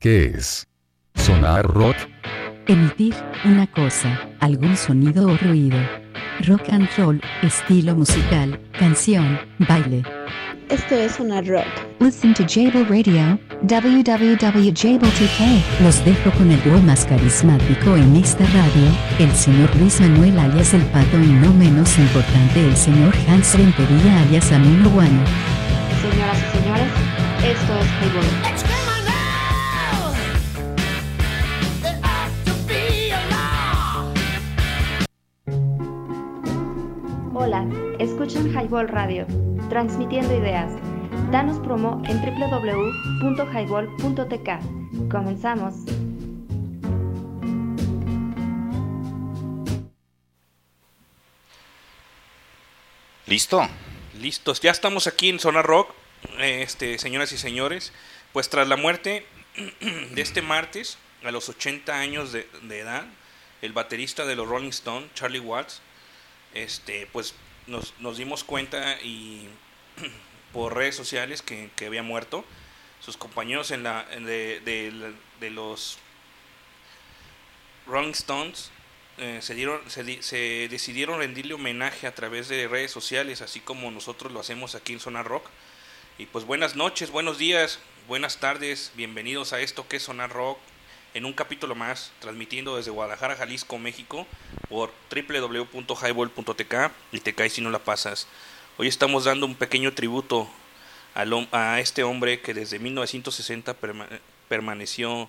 ¿Qué es? ¿Sonar rock? Emitir una cosa, algún sonido o ruido. Rock and roll, estilo musical, canción, baile. Esto es Sonar Rock. Listen to Jable Radio, www.jabletk. Los dejo con el dúo más carismático en esta radio, el señor Luis Manuel alias El Pato y no menos importante el señor Hans Rentería alias Amino Guano. Señoras y señores, esto es Highball. Highball Radio, transmitiendo ideas. Danos promo en www.highball.tk. Comenzamos. ¿Listo? Listos, ya estamos aquí en Zona Rock, este, señoras y señores. Pues tras la muerte de este martes, a los 80 años de, de edad, el baterista de los Rolling Stones, Charlie Watts, este, pues nos, nos dimos cuenta y por redes sociales que, había muerto. Sus compañeros en la, de, de- los Rolling Stones eh, se, dieron, se, se decidieron rendirle homenaje a través de redes sociales, así como nosotros lo hacemos aquí en Zona Rock. Y pues buenas noches, buenos días, buenas tardes, bienvenidos a esto que es Sonar Rock, en un capítulo más, transmitiendo desde Guadalajara, Jalisco, México, por www.highball.tk y te caes si no la pasas. Hoy estamos dando un pequeño tributo a este hombre que desde 1960 perma- permaneció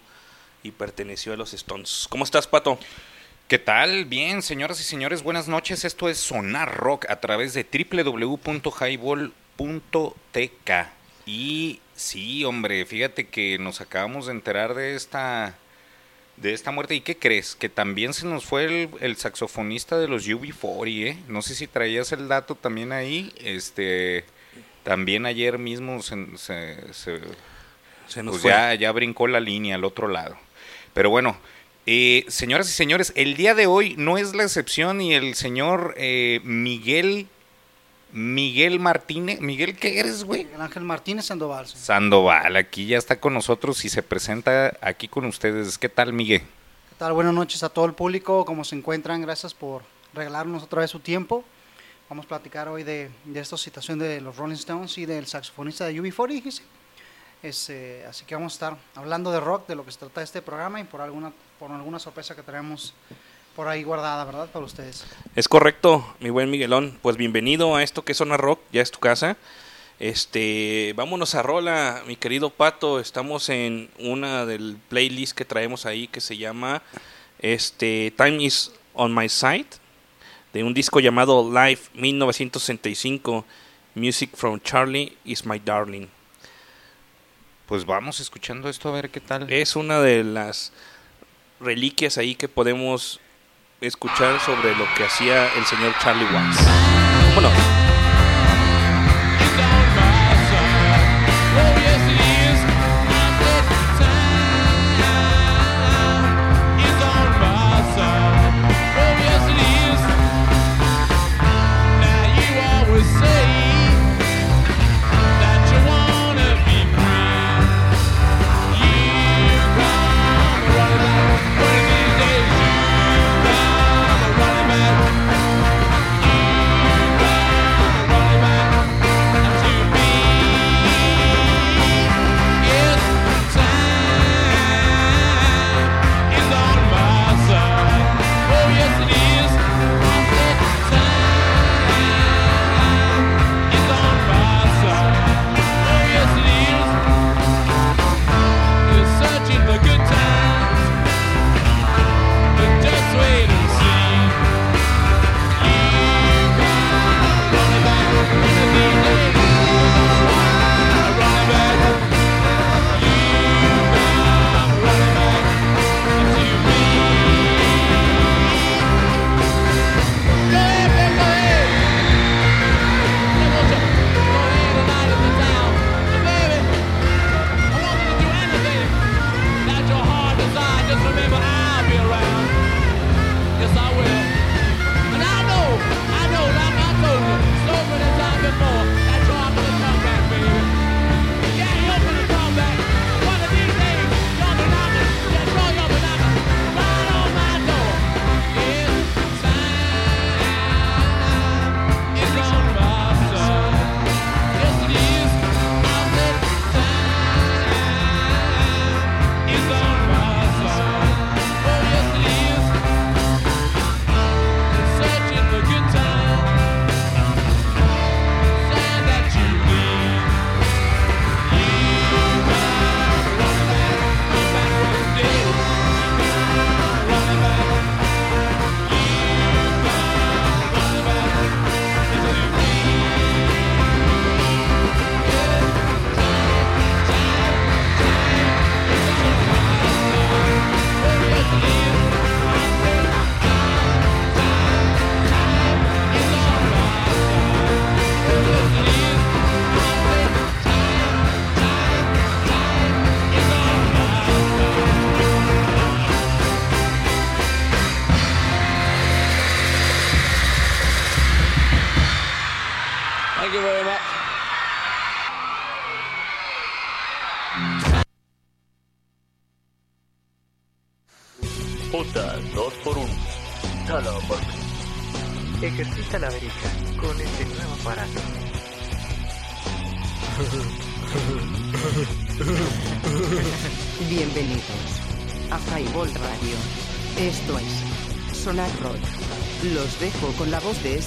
y perteneció a los Stones. ¿Cómo estás, Pato? ¿Qué tal? Bien, señoras y señores, buenas noches. Esto es Sonar Rock a través de www.highball.tk. Y sí, hombre, fíjate que nos acabamos de enterar de esta de esta muerte. ¿Y qué crees? Que también se nos fue el, el saxofonista de los UB40, ¿eh? No sé si traías el dato también ahí. Este, también ayer mismo se, se- se- Se nos pues fue. ya, ya brincó la línea al otro lado. Pero bueno, eh, señoras y señores, el día de hoy no es la excepción y el señor eh, Miguel, Miguel Martínez, Miguel, ¿qué eres, güey? Miguel Ángel Martínez Sandoval. Sandoval, aquí ya está con nosotros y se presenta aquí con ustedes. ¿Qué tal, Miguel? ¿Qué tal? Buenas noches a todo el público. ¿Cómo se encuentran? Gracias por regalarnos otra vez su tiempo. Vamos a platicar hoy de, de esta situación de los Rolling Stones y del saxofonista de UB40, dijiste. Este, así que vamos a estar hablando de rock, de lo que se trata este programa y por alguna, por alguna sorpresa que traemos por ahí guardada, ¿verdad? Para ustedes. Es correcto, mi buen Miguelón. Pues bienvenido a esto que es Zona Rock, ya es tu casa. Este, vámonos a rola, mi querido Pato. Estamos en una del playlist que traemos ahí que se llama este Time is on my side de un disco llamado Live 1965 Music from Charlie is my darling. Pues vamos escuchando esto a ver qué tal. Es una de las reliquias ahí que podemos escuchar sobre lo que hacía el señor Charlie Watts. ¿Cómo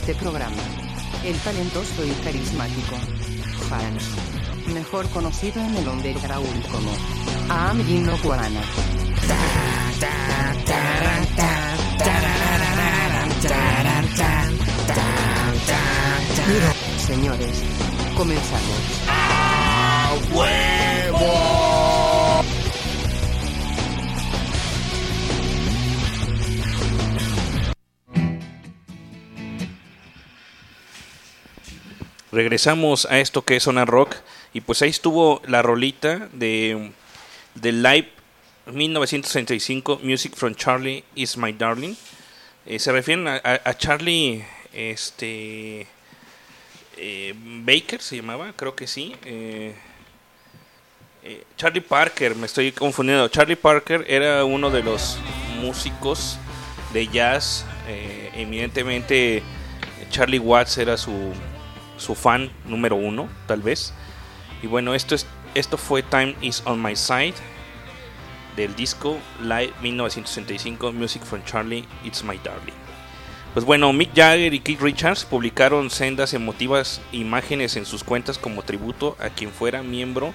este programa. El talentoso y carismático Hans, mejor conocido en el underground como Aam Gino Guarana. Señores, comenzamos. Regresamos a esto que es Zona Rock. Y pues ahí estuvo la rolita de, de Live 1965, Music from Charlie is My Darling. Eh, se refieren a, Charlie este, eh, Baker, se llamaba, creo que sí. eh, Charlie Parker, me estoy confundiendo. Charlie Parker era uno de los músicos de jazz. evidentemente, Charlie Watts era su, su fan número uno, tal vez. Y bueno, esto, es, esto fue Time is on My Side del disco Live 1965 Music from Charlie, It's My Darling. Pues bueno, Mick Jagger y Keith Richards publicaron sendas emotivas imágenes en sus cuentas como tributo a quien fuera miembro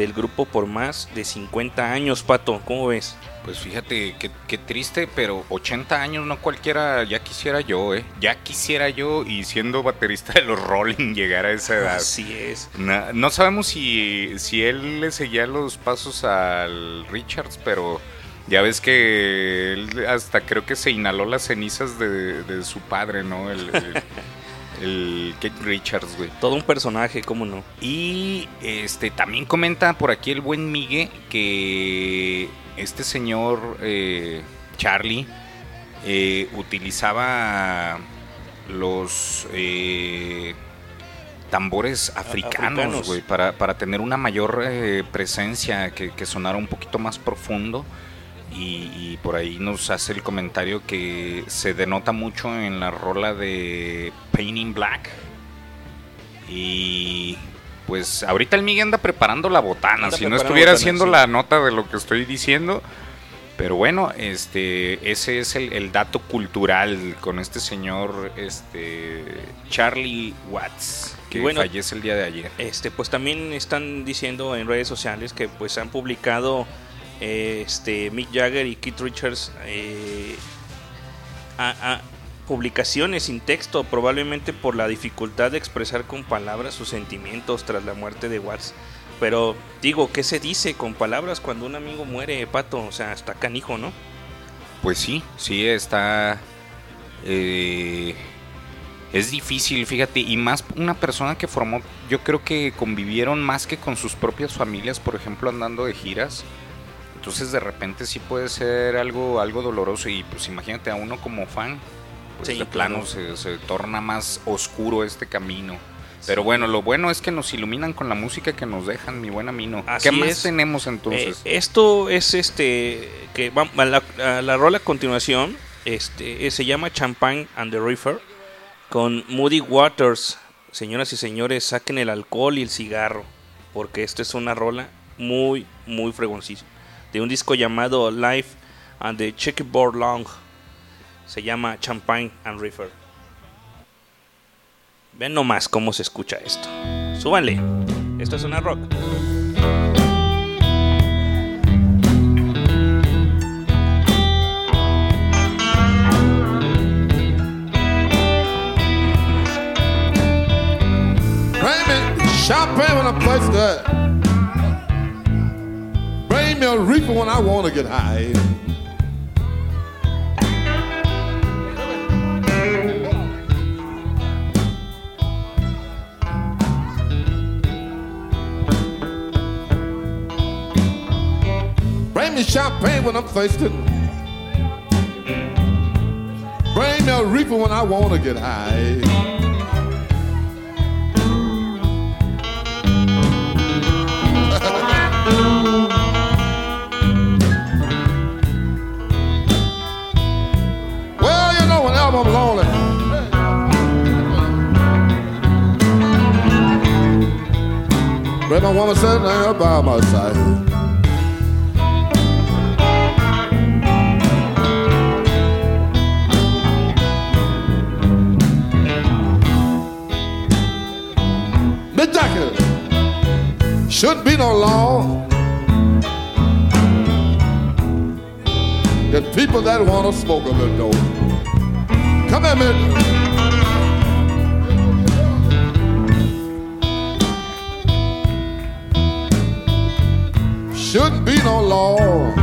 del grupo por más de 50 años, Pato. ¿Cómo ves? Pues fíjate, qué, qué triste, pero 80 años no cualquiera, ya quisiera yo, ¿eh? Ya quisiera yo y siendo baterista de los Rolling llegar a esa edad. Así es. Na- no sabemos si, si él le seguía los pasos al Richards, pero ya ves que él hasta creo que se inhaló las cenizas de, de su padre, ¿no? El, el, el Keith Richards, güey. Todo un personaje, ¿cómo no? Y este también comenta por aquí el buen Migue que este señor eh, Charlie eh, utilizaba los eh, tambores africanos, africanos. güey, para, para tener una mayor eh, presencia, que, que sonara un poquito más profundo. Y, y por ahí nos hace el comentario que se denota mucho en la rola de Painting Black. Y pues ahorita el Miguel anda preparando la botana. Anda si no estuviera botana, haciendo sí. la nota de lo que estoy diciendo. Pero bueno, este, ese es el, el dato cultural con este señor, este, Charlie Watts, que bueno, fallece el día de ayer. Este, pues también están diciendo en redes sociales que pues han publicado este Mick Jagger y Keith Richards eh, a- publicaciones sin texto, probablemente por la dificultad de expresar con palabras sus sentimientos tras la muerte de Watts. Pero digo, ¿qué se dice con palabras cuando un amigo muere, pato? O sea, hasta canijo, ¿no? Pues sí, sí está. eh, es difícil, fíjate, y más una persona que formó, yo creo que convivieron más que con sus propias familias, por ejemplo, andando de giras. Entonces de repente sí puede ser algo, algo doloroso y pues imagínate a uno como fan, pues Sí, de plano claro. se, se torna más oscuro este camino. Pero bueno, lo bueno es que nos iluminan con la música que nos dejan, mi buen Amino. Así ¿Qué más es. tenemos entonces? Eh, esto es este que va- a la, a la rola a continuación este eh, se llama Champagne and the River con Moody Waters. Señoras y señores, saquen el alcohol y el cigarro porque esta es una rola muy muy fregoncísima de un disco llamado Life and the Checkerboard Long. Se llama Champagne and River. Ven nomás cómo se escucha esto. Súbanle. Esto es una rock. Champagne me a reefer when I want to get high. Bring me champagne when I'm thirsty. Bring me a reefer when I want to get high. album on it. But my woman sitting there by my side. Mick Jackie, shouldn't be no law. The people that want to smoke a little. Come here, Miss. shouldn't be no law.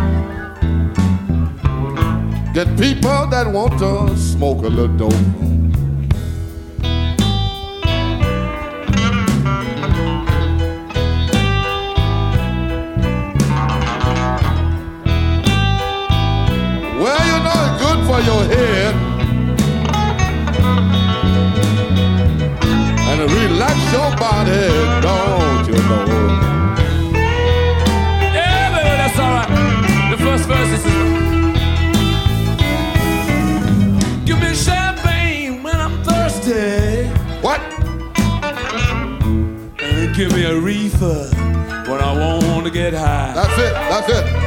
Get people that want to smoke a little dope. Well, you know it's good for your head. Your body, don't you know? Yeah, baby, that's alright. The first verse is Give me champagne when I'm thirsty. What? And give me a reefer when I want to get high. That's it. That's it.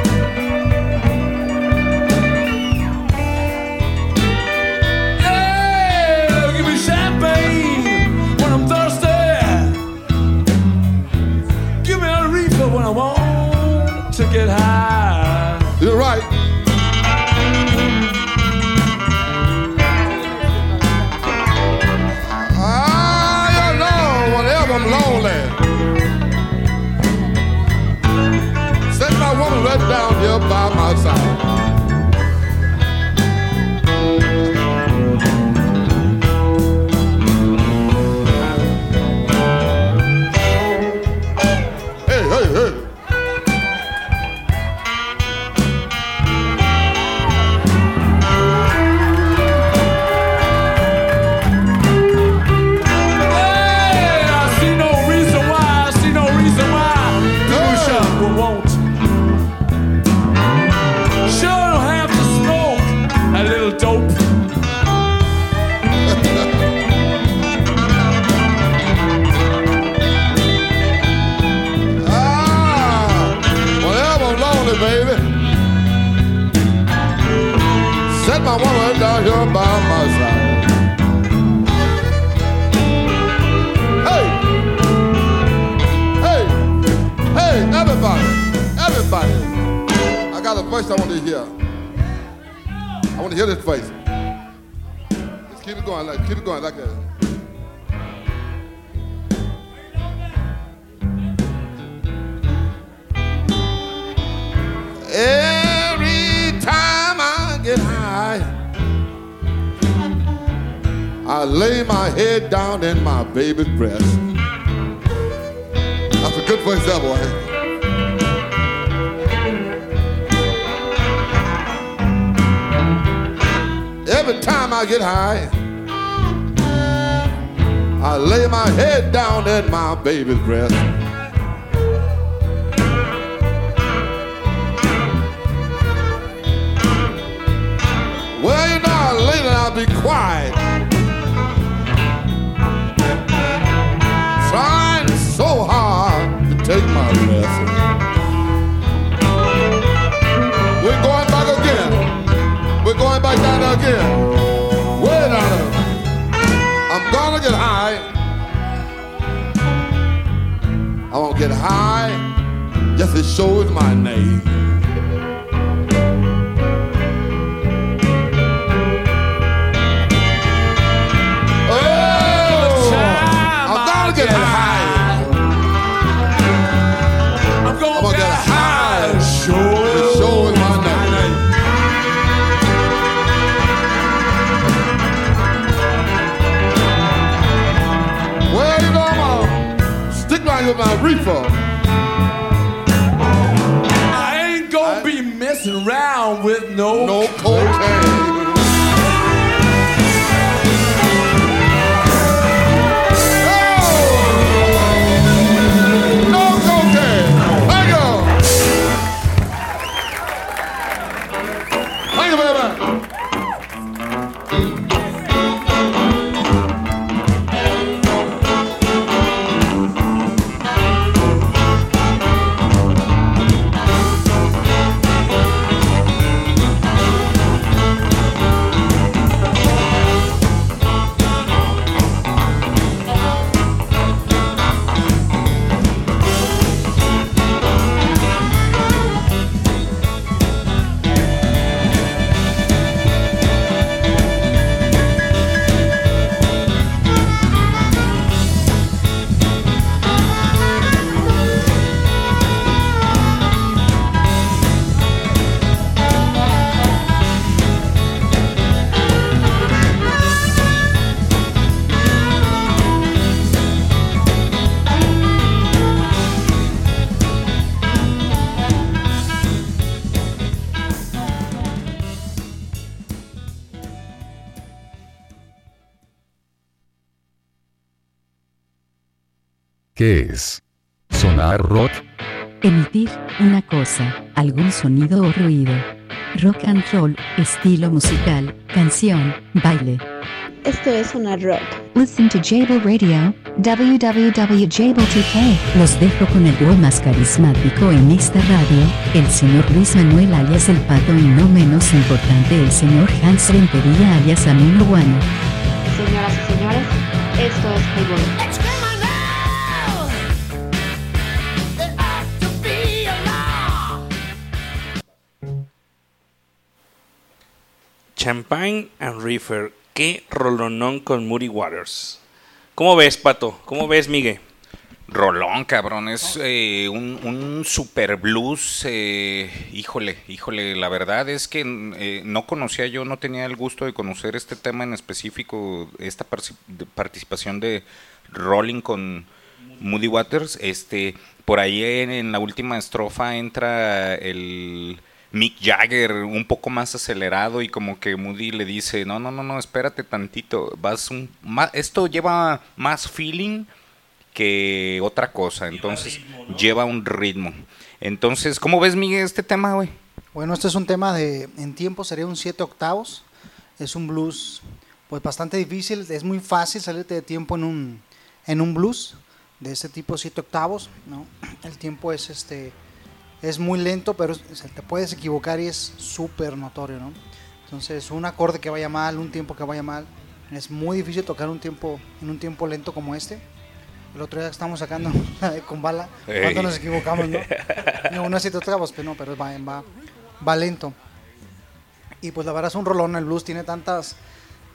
I got a voice I want to hear. I want to hear this voice. Let's keep it going, like keep it going like that. Every time I get high, I lay my head down in my baby's breast. That's a good voice, that boy. Every time I get high, I lay my head down at my baby's breast. Well, you know, and I'll be quiet. Just it shows my name. Oh! I'm gonna get high. I'm gonna, get high. Sure is my name. Well, you know, I'm gonna stick around with my reefer. Around with no, no cocaine. Una cosa, algún sonido o ruido. Rock and roll, estilo musical, canción, baile. Esto es una rock. Listen to Jable Radio, www.jable2k. Los dejo con el dúo más carismático en esta radio, el señor Luis Manuel alias El Pato y no menos importante el señor Hans Rentería alias Amino Guano. Señoras y señores, esto es Highball. Champagne and Reefer. Qué rolonón con Moody Waters. ¿Cómo ves, Pato? ¿Cómo ves, Miguel? Rolón, cabrón, es eh, un, super blues, eh, híjole, híjole, la verdad es que eh, no conocía yo, no tenía el gusto de conocer este tema en específico, esta participación de Rolling con Moody Waters, este, por ahí en la última estrofa entra el Mick Jagger un poco más acelerado y como que Moody le dice, no, no, no, no, espérate tantito, vas un, ma- esto lleva más feeling que otra cosa, entonces lleva un ritmo. Entonces, ¿cómo ves, Miguel, este tema, güey? Bueno, este es un tema de, en tiempo sería un 7 octavos. Es un blues, pues bastante difícil. Es muy fácil salirte de tiempo en un, en un blues de este tipo 7 octavos, ¿no? El tiempo es este, es muy lento, pero se te puedes equivocar y es súper notorio, ¿no? Entonces, un acorde que vaya mal, un tiempo que vaya mal, es muy difícil tocar un tiempo, en un tiempo lento como este. El otro día estamos sacando con bala, ¿cuánto Ey. nos equivocamos, no? No, no es 7 octavos, pero no, pero va, va, va lento. Y pues la verdad es un rolón, el blues tiene tantas,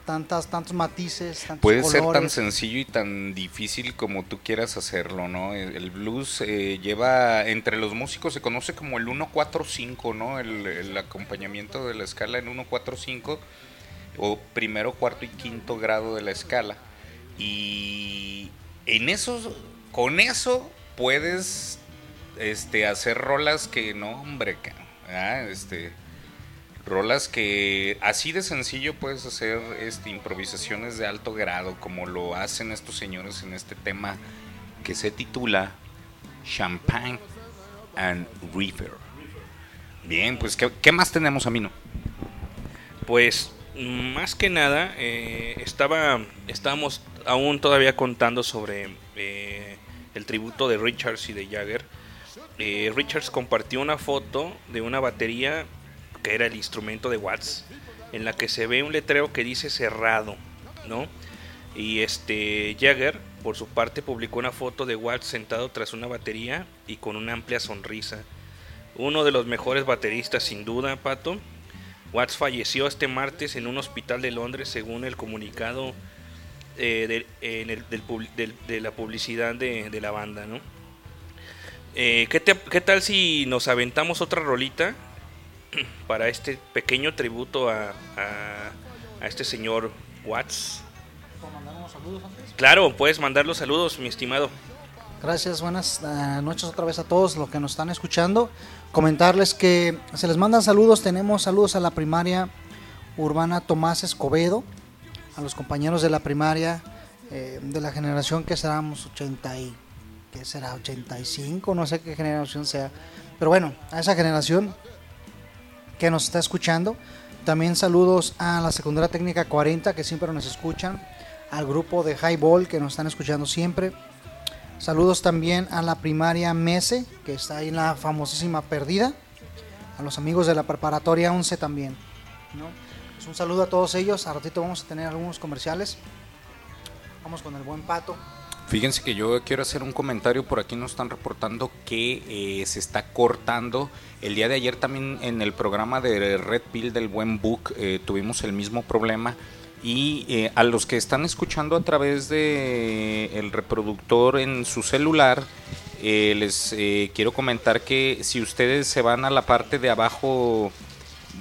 tantas, tantos matices, tantos Puede ser tan sencillo y tan difícil como tú quieras hacerlo, ¿no? El, blues eh, lleva, entre los músicos se conoce como el 1-4-5, ¿no? El, el acompañamiento de la escala en 1-4-5, o primero, cuarto y quinto grado de la escala. Y en eso, con eso puedes este, hacer rolas que, no, hombre, ah, este, rolas que así de sencillo puedes hacer este, improvisaciones de alto grado, como lo hacen estos señores en este tema que se titula Champagne and River. Bien, pues, ¿qué, más tenemos, Amino? Pues más que nada eh, estaba estábamos aún todavía contando sobre eh, el tributo de Richards y de Jagger. Eh, Richards compartió una foto de una batería que era el instrumento de Watts en la que se ve un letrero que dice cerrado, ¿no? Y este Jagger por su parte publicó una foto de Watts sentado tras una batería y con una amplia sonrisa. Uno de los mejores bateristas sin duda, Pato. Watts falleció este martes en un hospital de Londres según el comunicado eh, de, la publicidad de, la banda, ¿no? Eh, ¿qué, te- qué tal si nos aventamos otra rolita para este pequeño tributo a, a- a este señor Watts? Claro, puedes mandar los saludos, mi estimado. Gracias, buenas eh, noches otra vez a todos los que nos están escuchando. Comentarles que se les mandan saludos. Tenemos saludos a la primaria urbana Tomás Escobedo, a los compañeros de la primaria eh, de la generación que seramos 80 y que será 85, no sé qué generación sea. Pero bueno, a esa generación que nos está escuchando. También saludos a la secundaria técnica 40 que siempre nos escuchan, al grupo de Highball que nos están escuchando siempre. Saludos también a la primaria Mese, que está ahí en la famosísima Perdida. A los amigos de la preparatoria 11 también. ¿no? Pues un saludo a todos ellos. A ratito vamos a tener algunos comerciales. Vamos con el buen pato. Fíjense que yo quiero hacer un comentario. Por aquí nos están reportando que eh, se está cortando. El día de ayer también en el programa de Red Pill del Buen Book eh, tuvimos el mismo problema. Y eh, a los que están escuchando a través de el reproductor en su celular, les quiero comentar que si ustedes se van a la parte de abajo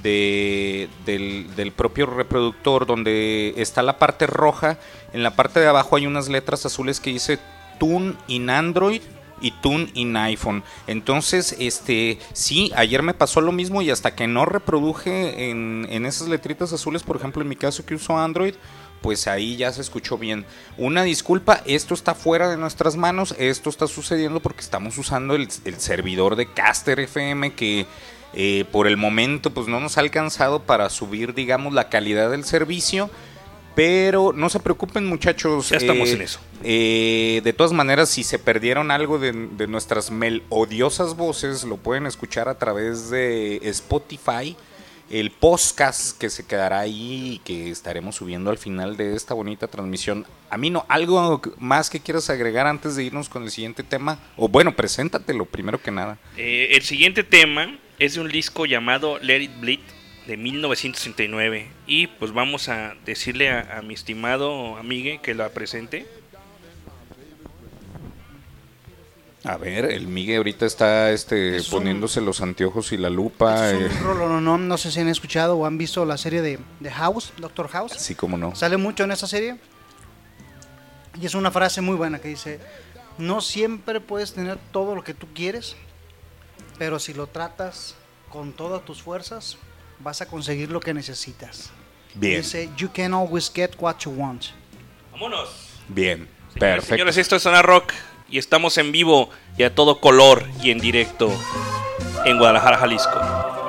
de, del, del propio reproductor donde está la parte roja, en la parte de abajo hay unas letras azules que dice Tune in Android y Tune in iPhone. Entonces, este, sí, ayer me pasó lo mismo y hasta que no reproduje en, en esas letritas azules, por ejemplo, en mi caso que uso Android, pues ahí ya se escuchó bien. Una disculpa, esto está fuera de nuestras manos, esto está sucediendo porque estamos usando el, el servidor de Caster FM que eh, por el momento pues no nos ha alcanzado para subir digamos la calidad del servicio. Pero no se preocupen muchachos. Ya estamos eh, en eso. eh, de todas maneras, si se perdieron algo de, de nuestras melodiosas voces, lo pueden escuchar a través de Spotify. El podcast que se quedará ahí y que estaremos subiendo al final de esta bonita transmisión. A mí no, algo más que quieras agregar antes de irnos con el siguiente tema. O bueno, preséntatelo primero que nada. Eh, el siguiente tema es de un disco llamado Let It Bleed de 1969. Y pues vamos a decirle a, a mi estimado amigue que la presente. A ver, el Migue ahorita está este, Es un- poniéndose los anteojos y la lupa. Es eh, un rolo, no, no, no sé si han escuchado o han visto la serie de, de House, Doctor House. sí, cómo no. Sale mucho en esa serie. Y es una frase muy buena que dice, no siempre puedes tener todo lo que tú quieres, pero si lo tratas con todas tus fuerzas, vas a conseguir lo que necesitas. Bien. Dice, you can always get what you want. Vámonos. Bien, Señores, perfecto. Señores, esto es Zona Rock y estamos en vivo y a todo color y en directo en Guadalajara, Jalisco.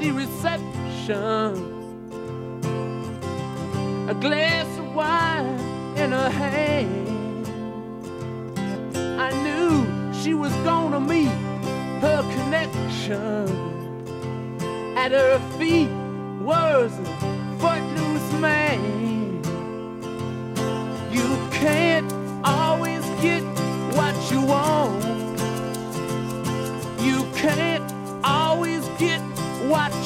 The reception. A glass of wine in her hand. I knew she was gonna meet her connection. At her feet was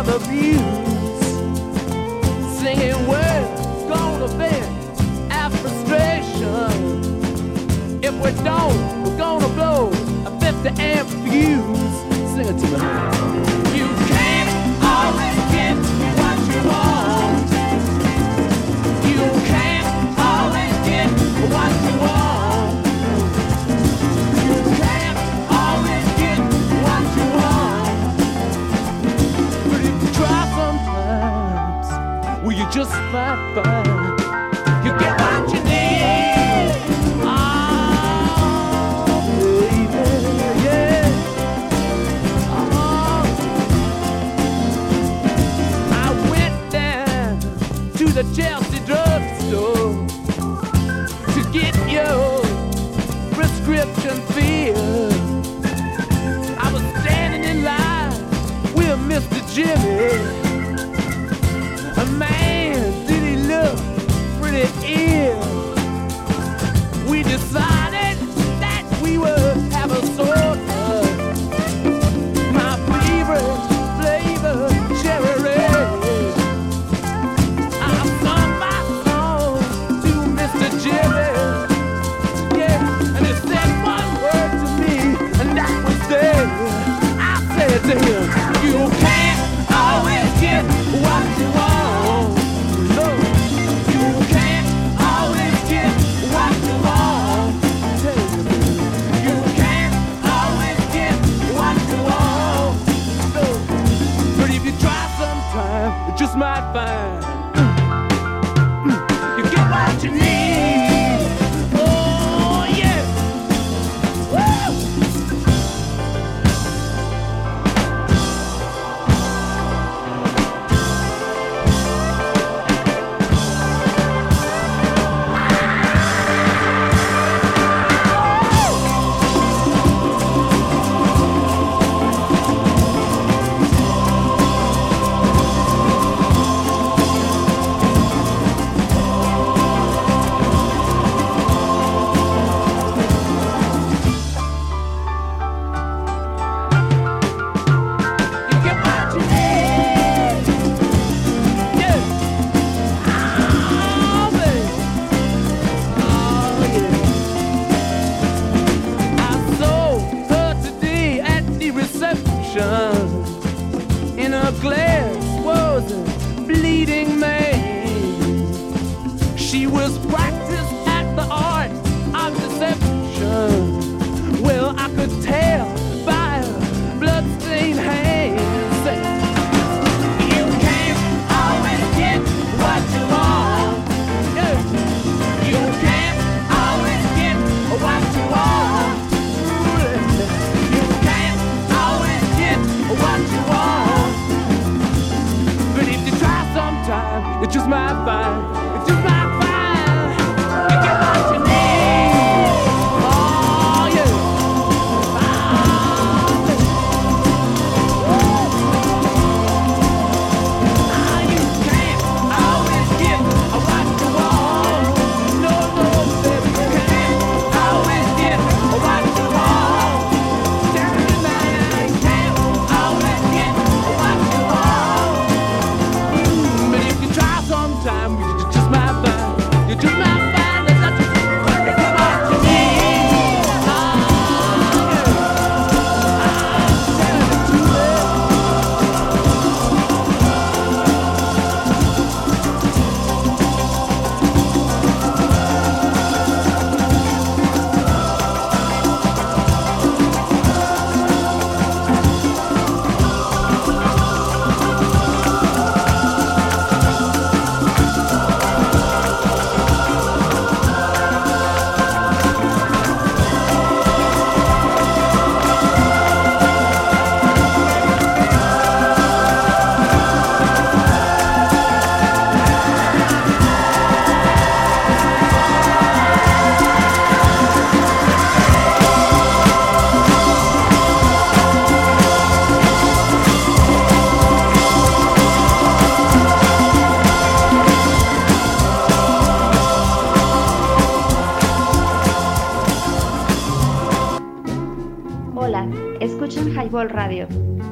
of abuse. Singing, we're gonna vent our frustration. If we don't, we're gonna blow a 50 amp fuse. Sing it to me. You get what you need. Oh, baby, yeah. Oh. I went down to the Chelsea drugstore to get your prescription filled. I was standing in line with Mr. Jimmy.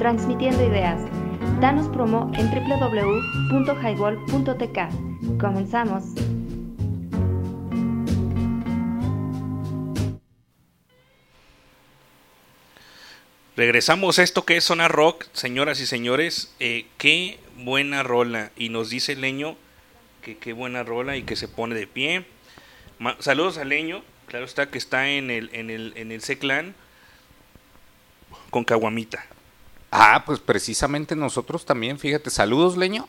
Transmitiendo ideas. Danos promo en www.highball.tk. Comenzamos. Regresamos a esto que es Zona Rock, señoras y señores. Eh, qué buena rola. Y nos dice Leño que qué buena rola y que se pone de pie. Saludos a Leño, claro está que está en el, en el, en el C-Clan con Caguamita. Ah, pues precisamente nosotros también, fíjate, saludos Leño.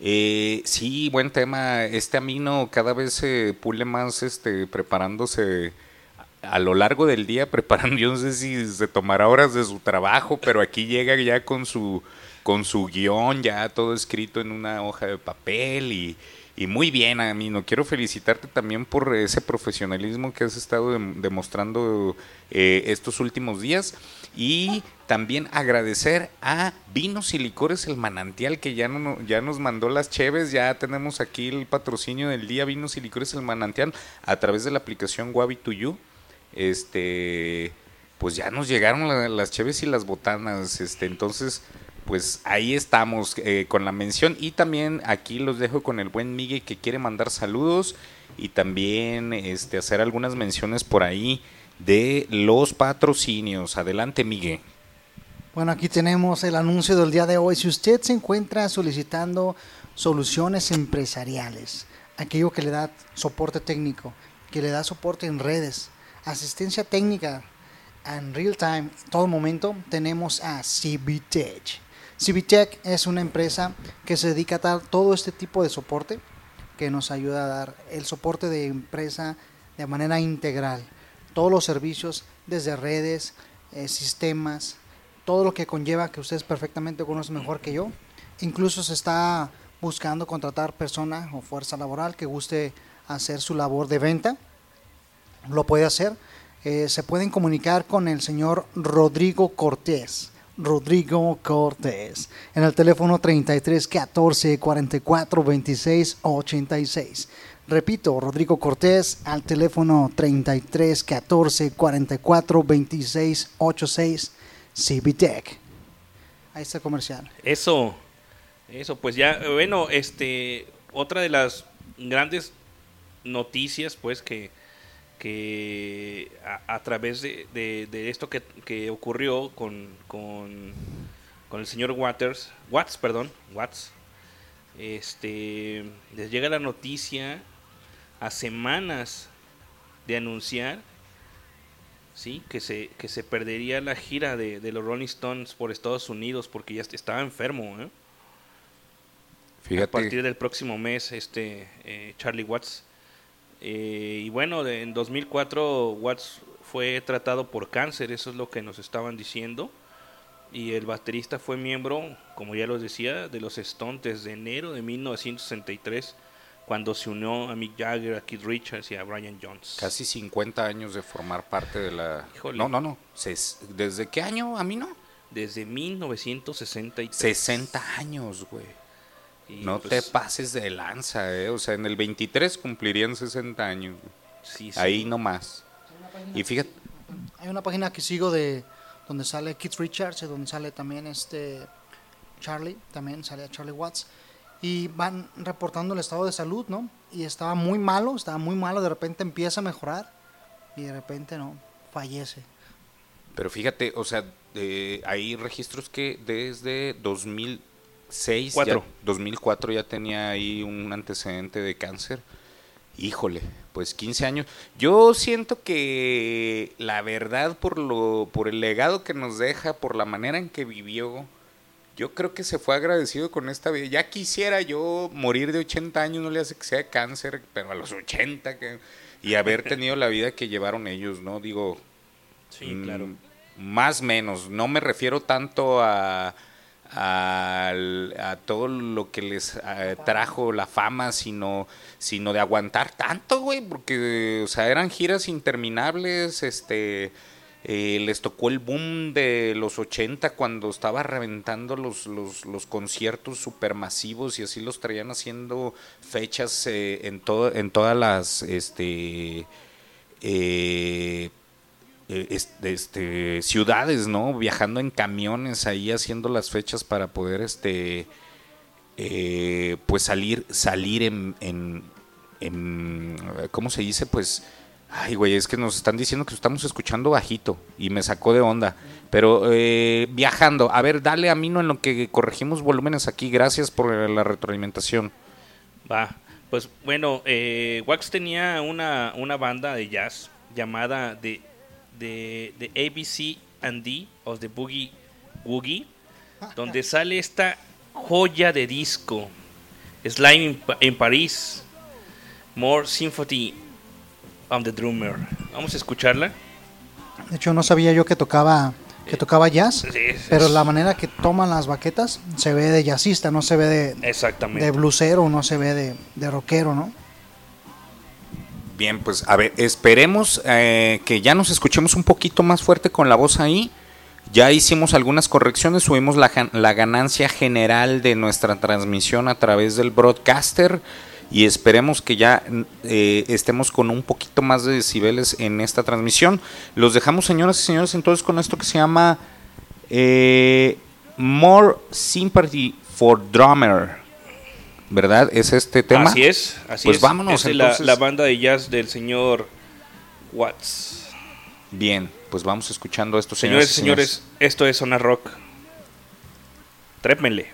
Eh, sí, buen tema. Este amino cada vez se pule más, este, preparándose a lo largo del día, preparando. Yo no sé si se tomará horas de su trabajo, pero aquí llega ya con su, con su guion, ya todo escrito en una hoja de papel y, y muy bien, Amino. Quiero felicitarte también por ese profesionalismo que has estado dem- demostrando eh, estos últimos días y también agradecer a Vinos y Licores El Manantial que ya, no, ya nos mandó las cheves, ya tenemos aquí el patrocinio del día Vinos y Licores El Manantial a través de la aplicación Wabi to You. Este, pues ya nos llegaron la- las cheves y las botanas, este, entonces pues ahí estamos eh, con la mención y también aquí los dejo con el buen Miguel que quiere mandar saludos y también este hacer algunas menciones por ahí de los patrocinios. Adelante, Miguel. Bueno, aquí tenemos el anuncio del día de hoy. Si usted se encuentra solicitando soluciones empresariales, aquello que le da soporte técnico, que le da soporte en redes, asistencia técnica en real time, todo momento, tenemos a CBTech. CBTech es una empresa que se dedica a dar todo este tipo de soporte, que nos ayuda a dar el soporte de empresa de manera integral. Todos los servicios, desde redes, eh, sistemas, todo lo que conlleva que ustedes perfectamente conocen mejor que yo. Incluso se está buscando contratar persona o fuerza laboral que guste hacer su labor de venta. Lo puede hacer. Eh, se pueden comunicar con el señor Rodrigo Cortés. Rodrigo Cortés en el teléfono 33 14 44 26 86. Repito, Rodrigo Cortés al teléfono 33 14 44 26 86 CBTech. Ahí está el comercial. Eso, eso, pues ya, bueno, este, otra de las grandes noticias, pues, que, que a, a través de, de- de esto que, que ocurrió con, con, con el señor Waters, Watts, perdón, Watts, este, les llega la noticia a semanas de anunciar sí que se que se perdería la gira de, de los Rolling Stones por Estados Unidos porque ya estaba enfermo ¿eh? Fíjate. a partir del próximo mes este eh, Charlie Watts Eh, y bueno de- en 2004 Watts fue tratado por cáncer eso es lo que nos estaban diciendo y el baterista fue miembro como ya los decía de los Stones desde enero de 1963 cuando se unió a Mick Jagger, a Keith Richards y a Brian Jones. Casi 50 años de formar parte de la... Híjole. No, no, no. ¿Desde qué año? A mí no. Desde 1963. 60 años, güey. Y, No pues, te pases de lanza, eh. O sea, en el 23 cumplirían 60 años. güey. Sí, sí. Ahí nomás. Y fíjate, Hay una página que sigo de donde sale Keith Richards y donde sale también este Charlie, también sale Charlie Watts y van reportando el estado de salud, ¿no? Y estaba muy malo, estaba muy malo, de repente empieza a mejorar y de repente no, fallece. pero fíjate, o sea, hay registros que desde 2006, Cuatro. ya- 2004 ya tenía ahí un antecedente de cáncer. Híjole, pues 15 años. Yo siento que la verdad por lo por el legado que nos deja, por la manera en que vivió, yo creo que se fue agradecido con esta vida. Ya quisiera yo morir de 80 años, no le hace que sea cáncer, pero a los 80 que y haber tenido la vida que llevaron ellos, ¿no? Digo, Sí, mm, claro. Más menos, no me refiero tanto a, a todo lo que les eh, trajo la fama, sino, sino de aguantar tanto, güey, porque, o sea, eran giras interminables, este, eh, les tocó el boom de los 80 cuando estaba reventando los, los, los conciertos supermasivos y así los traían haciendo fechas eh, en, todo, en todas las, este, eh, es- este, ciudades, ¿no? Viajando en camiones ahí haciendo las fechas para poder, este, eh, pues salir, salir en, en, ¿cómo se dice? Pues, ay, güey, es que nos están diciendo que estamos escuchando bajito y me sacó de onda. Pero eh, viajando, a ver, dale a mí no en lo que corregimos volúmenes aquí. Gracias por la retroalimentación. Va, pues bueno, eh, Wax tenía una, una banda de jazz llamada The, The, The ABC and D of the Boogie Woogie, donde sale esta joya de disco, Slime in, in Paris, More Symphony of the Drummer. Vamos a escucharla. De hecho, no sabía yo que tocaba que tocaba jazz, Sí, pero la manera que toman las baquetas se ve de jazzista, no se ve de, Exactamente. de blusero, no se ve de, de rockero, ¿no? Bien, pues a ver, esperemos eh, que ya nos escuchemos un poquito más fuerte con la voz ahí. Ya hicimos algunas correcciones, subimos la, la ganancia general de nuestra transmisión a través del broadcaster y esperemos que ya eh, estemos con un poquito más de decibeles en esta transmisión. Los dejamos, señoras y señores, entonces con esto que se llama eh, More Sympathy for Drummer. ¿Verdad? Es este tema. Así es, así pues es. vámonos Es de la, entonces. la banda de jazz del señor Watts. Bien, pues vamos escuchando esto, Señores señores. y señores, esto es Zona Rock. Trépenle.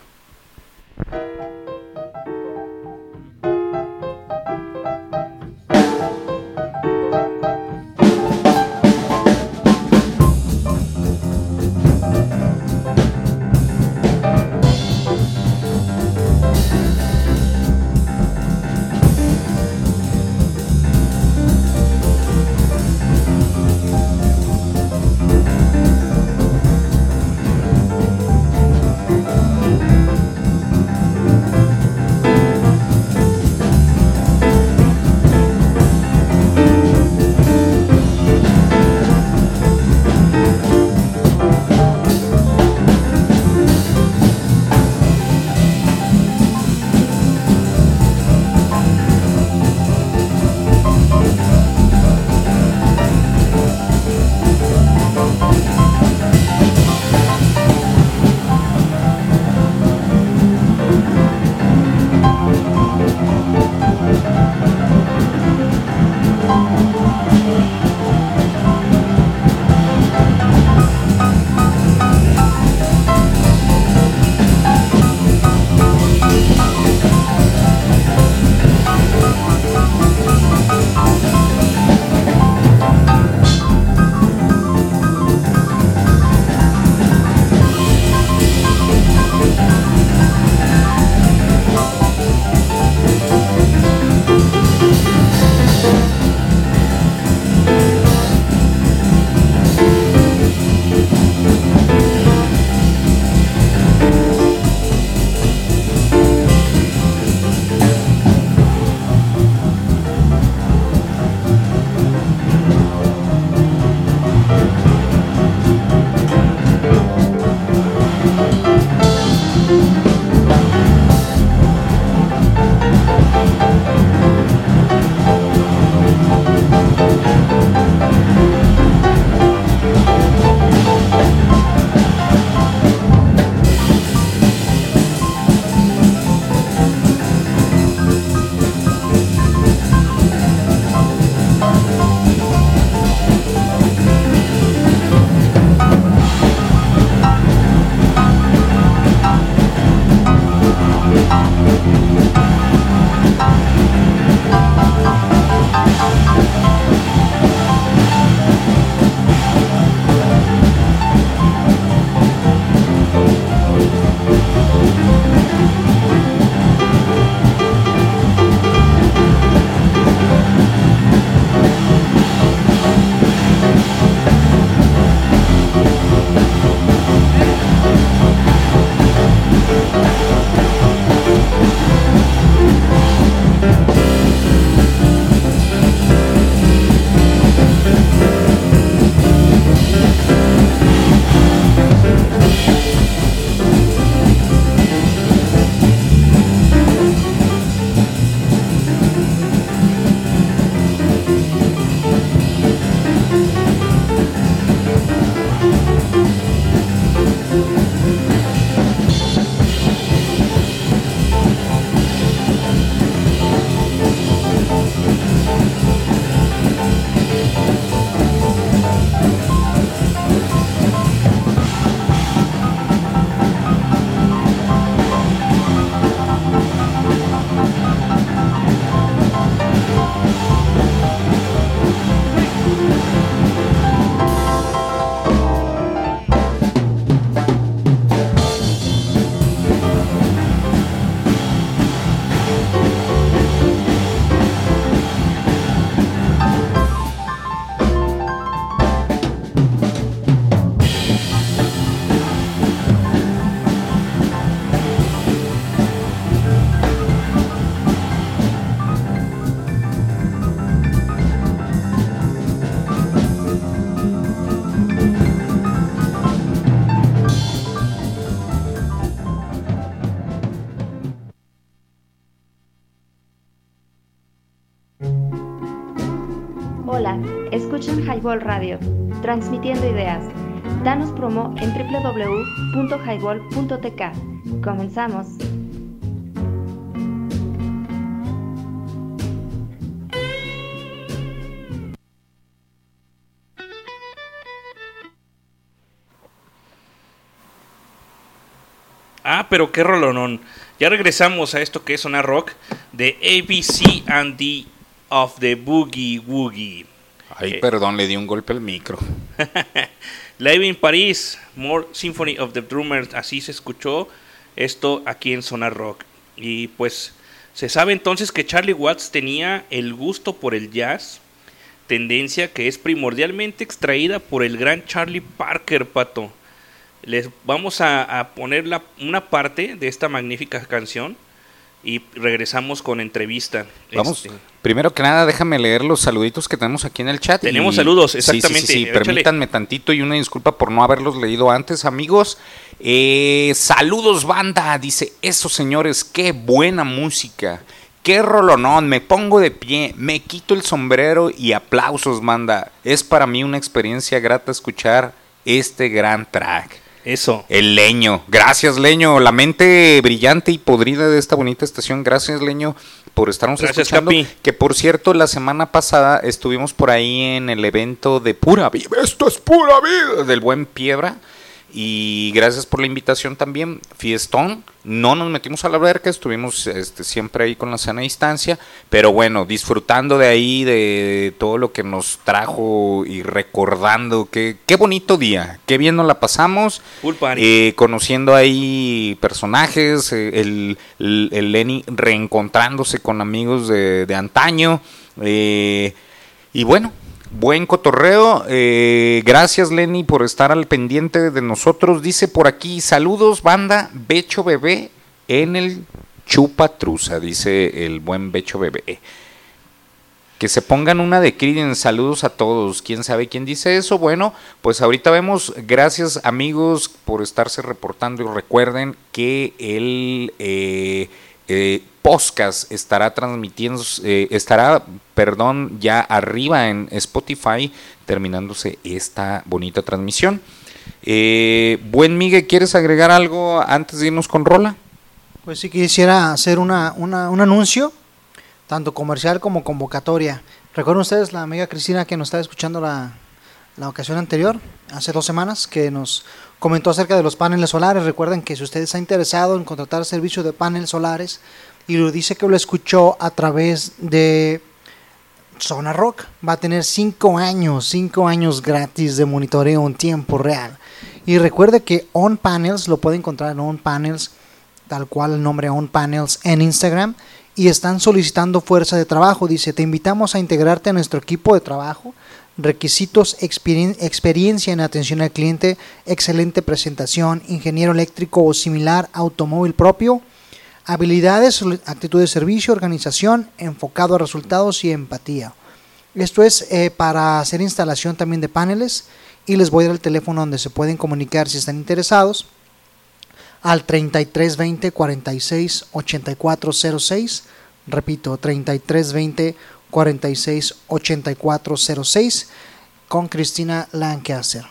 Highball Radio, transmitiendo ideas. Danos promo en www.highball.tk. Comenzamos. Ah, pero qué rolonón. Ya regresamos a esto que es una rock de ABC and the of the Boogie Woogie. Ay, Eh, perdón, le di un golpe al micro. Live in Paris, More Symphony of the Drummers, así se escuchó esto aquí en Zona Rock. Y pues se sabe entonces que Charlie Watts tenía el gusto por el jazz, tendencia que es primordialmente extraída por el gran Charlie Parker, pato. Les vamos a, a poner la- una parte de esta magnífica canción y regresamos con entrevista. Vamos, Este, primero que nada, déjame leer los saluditos que tenemos aquí en el chat. Tenemos y- saludos, sí, sí, sí, exactamente, Sí, échale. permítanme tantito y una disculpa por no haberlos leído antes, amigos. Eh, saludos, banda. Dice, esos señores, qué buena música. Qué rolonón, me pongo de pie, me quito el sombrero y aplausos, banda. Es para mí una experiencia grata escuchar este gran track. Eso. El leño. Gracias, leño. La mente brillante y podrida de esta bonita estación. Gracias, leño, por estarnos Gracias, escuchando. Capi. Que por cierto, la semana pasada estuvimos por ahí en el evento de Pura Vida. Esto es Pura Vida. Del buen Piedra. Y gracias por la invitación también. Fiestón. No nos metimos a la verga, estuvimos este, siempre ahí con la sana distancia. Pero bueno, disfrutando de ahí, de todo lo que nos trajo y recordando. que Qué bonito día. Qué bien nos la pasamos. Eh, conociendo ahí personajes, eh, el, el, el Lenny reencontrándose con amigos de, de antaño. eh, y bueno, buen cotorreo. eh, gracias Lenny por estar al pendiente de nosotros. Dice por aquí, saludos banda, Becho Bebé en el Chupatruza, dice el buen Becho Bebé. Que se pongan una de Creedence. Saludos a todos. ¿Quién sabe quién dice eso? Bueno, pues ahorita vemos. Gracias amigos por estarse reportando. Y recuerden que el eh, eh, podcast estará transmitiendo, eh, estará, perdón, ya arriba en Spotify, terminándose esta bonita transmisión. Eh, buen Miguel, ¿quieres agregar algo antes de irnos con Rola? Pues sí quisiera hacer una, un anuncio, tanto comercial como convocatoria. ¿Recuerdan ustedes la amiga Cristina que nos estaba escuchando la, la ocasión anterior, hace dos semanas, que nos comentó acerca de los paneles solares? Recuerden que si usted está interesado en contratar servicio de paneles solares y lo dice que lo escuchó a través de Zona Rock va a tener 5 años, 5 años gratis de monitoreo en tiempo real. Y recuerde que On Panels lo puede encontrar en On Panels, tal cual el nombre On Panels en Instagram. Y están solicitando fuerza de trabajo. Dice, te invitamos a integrarte a nuestro equipo de trabajo. Requisitos, experien- experiencia en atención al cliente, excelente presentación, ingeniero eléctrico o similar, automóvil propio, habilidades, actitud de servicio, organización, enfocado a resultados y empatía. Esto es eh, para hacer instalación también de paneles y les voy a dar el teléfono donde se pueden comunicar si están interesados al 3320 46 8406. Repito, 3320 46 8406 con Cristina Lancaster.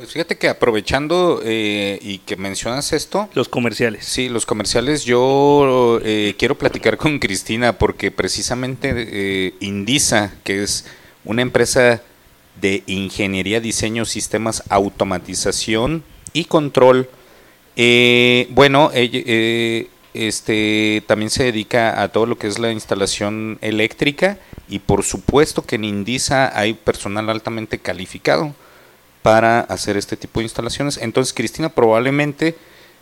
Pues fíjate que aprovechando eh, y que mencionas esto. Los comerciales. Sí, los comerciales. Yo eh, quiero platicar con Cristina porque precisamente eh, Indisa, que es una empresa de ingeniería, diseño, sistemas, automatización y control. eh, bueno, eh, este también se dedica a todo lo que es la instalación eléctrica y por supuesto que en Indisa hay personal altamente calificado para hacer este tipo de instalaciones. Entonces, Cristina, probablemente,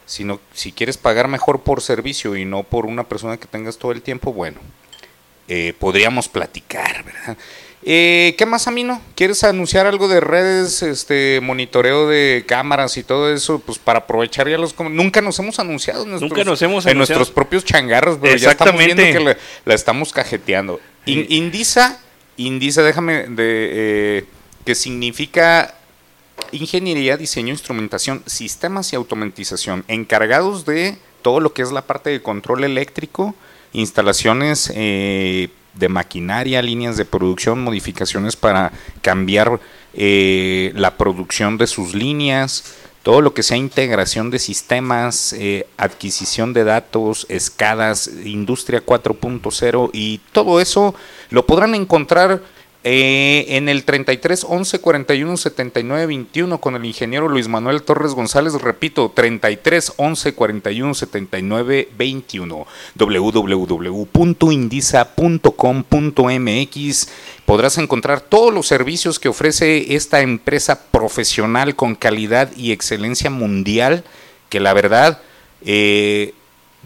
si, no, si quieres pagar mejor por servicio y no por una persona que tengas todo el tiempo, bueno, eh, podríamos platicar, ¿verdad? Eh, ¿Qué más, Amino? ¿Quieres anunciar algo de redes, este monitoreo de cámaras y todo eso? Pues para aprovechar ya los... Nunca nos hemos anunciado en nuestros, Nunca nos hemos en anunciado. nuestros propios changarros, pero ya estamos viendo que la, la estamos cajeteando. In- Indisa, Indisa, déjame de... eh, que significa Ingeniería, diseño, instrumentación, sistemas y automatización, encargados de todo lo que es la parte de control eléctrico, instalaciones eh, de maquinaria, líneas de producción, modificaciones para cambiar eh, la producción de sus líneas, todo lo que sea integración de sistemas, eh, adquisición de datos, escadas, industria 4.0 y todo eso lo podrán encontrar eh, en el 33 11 41 79 21 con el ingeniero Luis Manuel Torres González, repito, 33 11 41 79 21 www.indisa.com.mx podrás encontrar todos los servicios que ofrece esta empresa profesional con calidad y excelencia mundial que la verdad eh,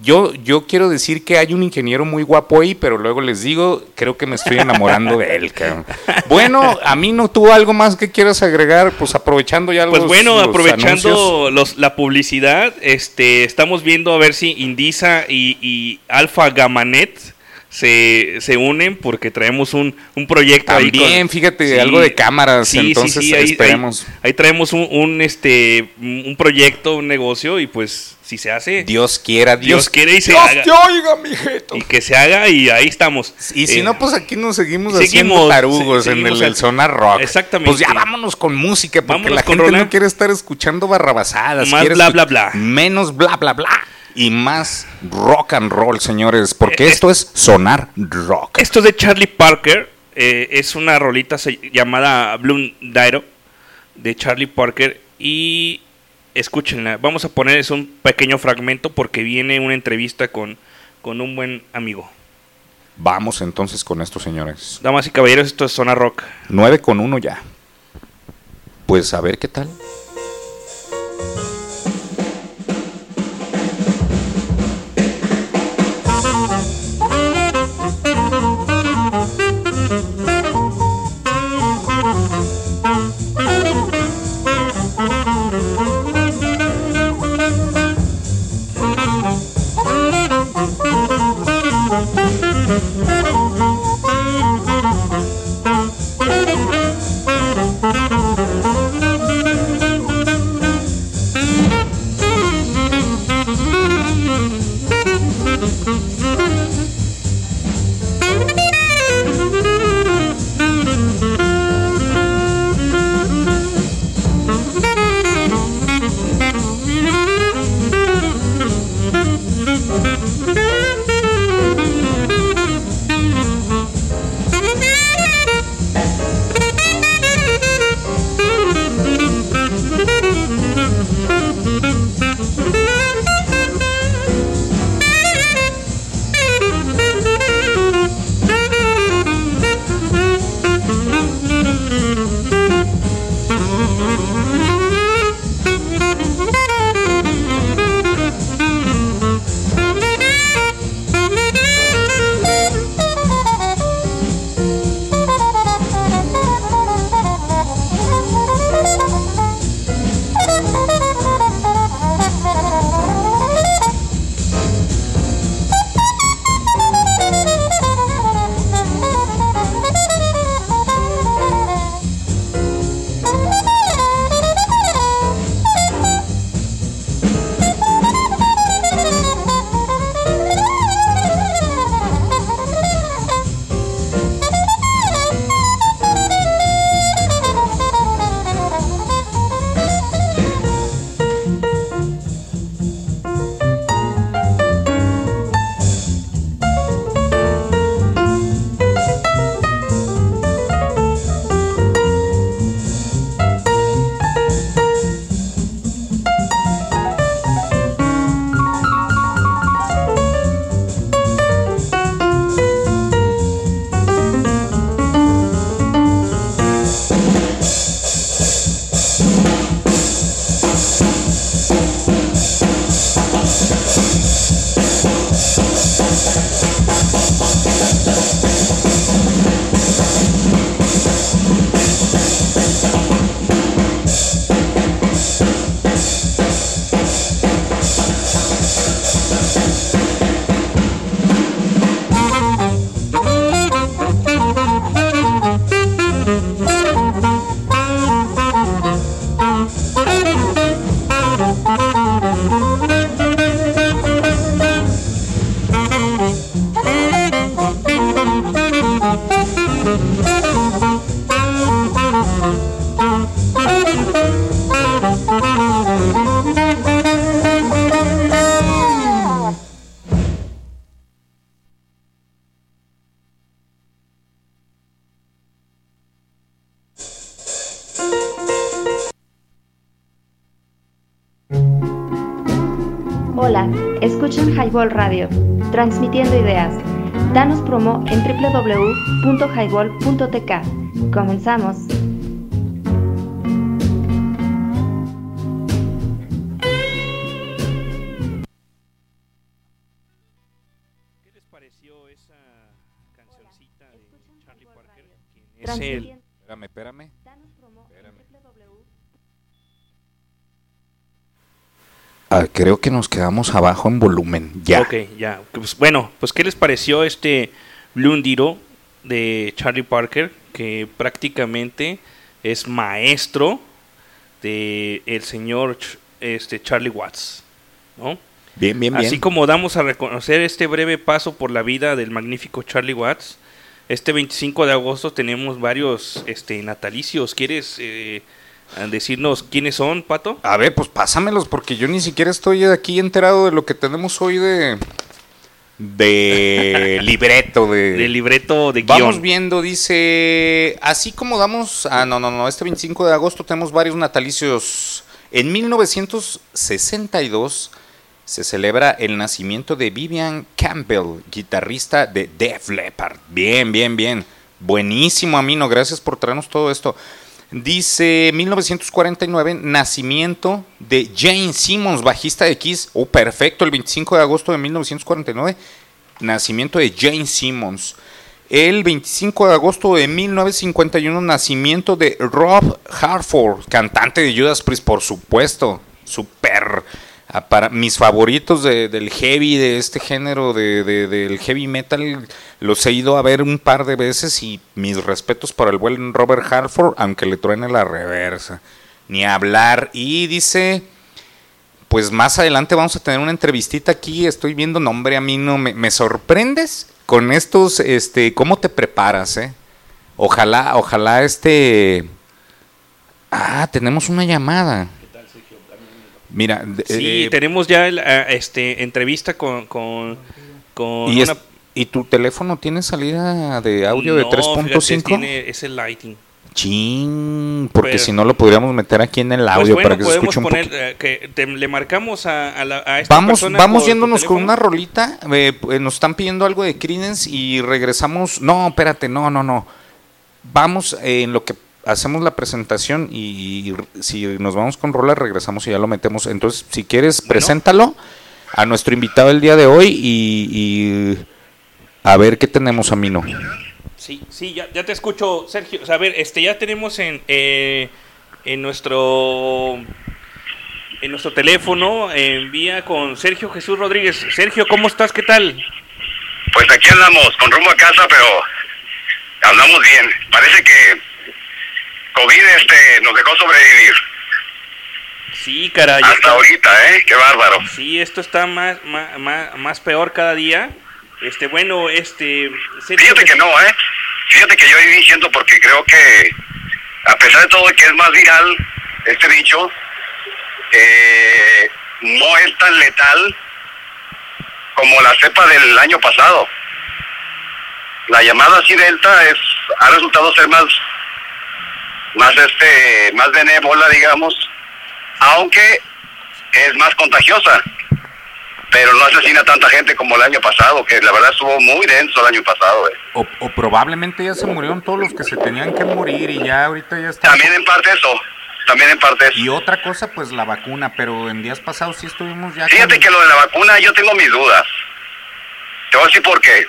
yo, yo quiero decir que hay un ingeniero muy guapo ahí, pero luego les digo, creo que me estoy enamorando de él, cabrón. Bueno, a mí no tuvo algo más que quieras agregar, pues aprovechando ya Pues los- bueno, los aprovechando los- la publicidad, este, estamos viendo a ver si Indisa y, y Alfa Gamanet se, se unen porque traemos un, un proyecto ahí También, con- fíjate, Sí. algo de cámaras, sí, entonces sí, ahí- esperemos. Ahí, ahí traemos un, un, este, un proyecto, un negocio y pues si se hace... Dios quiera, Dios, Dios quiere y se Dios haga. te oiga, mijeto. Y que se haga y ahí estamos. Y si Eh, no, pues aquí nos seguimos, seguimos, haciendo tarugos se- en el, el Zona Rock. Exactamente. Pues ya vámonos con música, porque Vámonos la gente no quiere estar escuchando barrabasadas. Más bla, bla, bla. Menos bla, bla, bla. Y más rock and roll, señores, porque Eh, esto es Sonar Rock. Esto es de Charlie Parker. eh, es una rolita llamada Blue Dairo de Charlie Parker. Y escúchenla. Vamos a poner es un pequeño fragmento porque viene una entrevista con, con un buen amigo. Vamos entonces con esto, señores. Damas y caballeros, esto es Zona Rock. 9 con 1 ya. Pues a ver qué tal. Radio, transmitiendo ideas. Danos promo en www.highball.tk. Comenzamos. Creo que nos quedamos abajo en volumen. Ya. Ok, ya. Pues, bueno, pues ¿qué les pareció este Blue Diro de Charlie Parker? Que prácticamente es maestro de el señor este, Charlie Watts. ¿no? Bien, bien, bien. Así como damos a reconocer este breve paso por la vida del magnífico Charlie Watts, este 25 de agosto tenemos varios este, natalicios. ¿Quieres eh, decirnos quiénes son, Pato? A ver, pues pásamelos, porque yo ni siquiera estoy aquí enterado de lo que tenemos hoy de. de libreto, de. Libreto de Vamos guion. viendo, dice. Así como damos. Ah, no, no, no. Este 25 de agosto tenemos varios natalicios. En 1962 se celebra el nacimiento de Vivian Campbell, guitarrista de Def Leppard. Bien, bien, bien. Buenísimo, Amino. Gracias por traernos todo esto. Dice 1949, nacimiento de Jane Simmons, bajista de Kiss. Oh, perfecto, el 25 de agosto de 1949, nacimiento de Jane Simmons. El 25 de agosto de 1951, nacimiento de Rob Harford, cantante de Judas Priest, por supuesto. Super. Para mis favoritos de- del heavy, de este género, de, de- del heavy metal, los he ido a ver un par de veces y mis respetos para el buen Robert Harford, aunque le truene la reversa. Ni hablar. Y dice, pues más adelante vamos a tener una entrevistita aquí. Estoy viendo nombre, a mí no me, me sorprendes con estos, este, cómo te preparas, eh. Ojalá, ojalá este. Ah, tenemos una llamada. Mira, de- Sí, eh, tenemos ya el, ah, este, entrevista con, con, con y, es- una- ¿y tu teléfono tiene salida de audio de No, fíjate, 3.5? tiene- es el lighting. Chin, porque si no lo podríamos meter aquí en el Pues audio bueno, para que se escuche un poner, eh, que te- le marcamos a, a la- a esta Vamos, persona vamos yéndonos con una rolita. eh, nos están pidiendo algo de Credence y regresamos. No, espérate, no, no, no. Vamos en lo que hacemos la presentación y, si nos vamos con rola, regresamos y ya lo metemos. Entonces, si quieres, preséntalo a nuestro invitado el día de hoy y, y a ver qué tenemos, Amino. Sí, sí, ya, ya te escucho, Sergio. O sea, a ver, este, ya tenemos en, eh, en nuestro en nuestro teléfono en vía con Sergio Jesús Rodríguez. Sergio, ¿cómo estás? ¿Qué tal? Pues aquí andamos, con rumbo a casa, pero andamos bien. Parece que COVID este, nos dejó sobrevivir. Sí, caray. Hasta está- ahorita, ¿eh? Qué bárbaro. Sí, esto está más, más, más, más peor cada día. Este, bueno, este... Fíjate que no, ¿eh? Fíjate que yo ahí diciendo porque creo que, a pesar de todo que es más viral este bicho, eh, no es tan letal como la cepa del año pasado. La llamada así delta es ha resultado ser más más este más benévola, digamos, aunque es más contagiosa, pero no asesina tanta gente como el año pasado, que la verdad estuvo muy denso el año pasado. eh. O, o probablemente ya se murieron todos los que se tenían que morir y ya ahorita ya está. También en parte eso, también en parte eso. Y otra cosa, pues la vacuna, pero en días pasados sí estuvimos ya. Fíjate con- que lo de la vacuna yo tengo mis dudas. Te voy a decir por qué.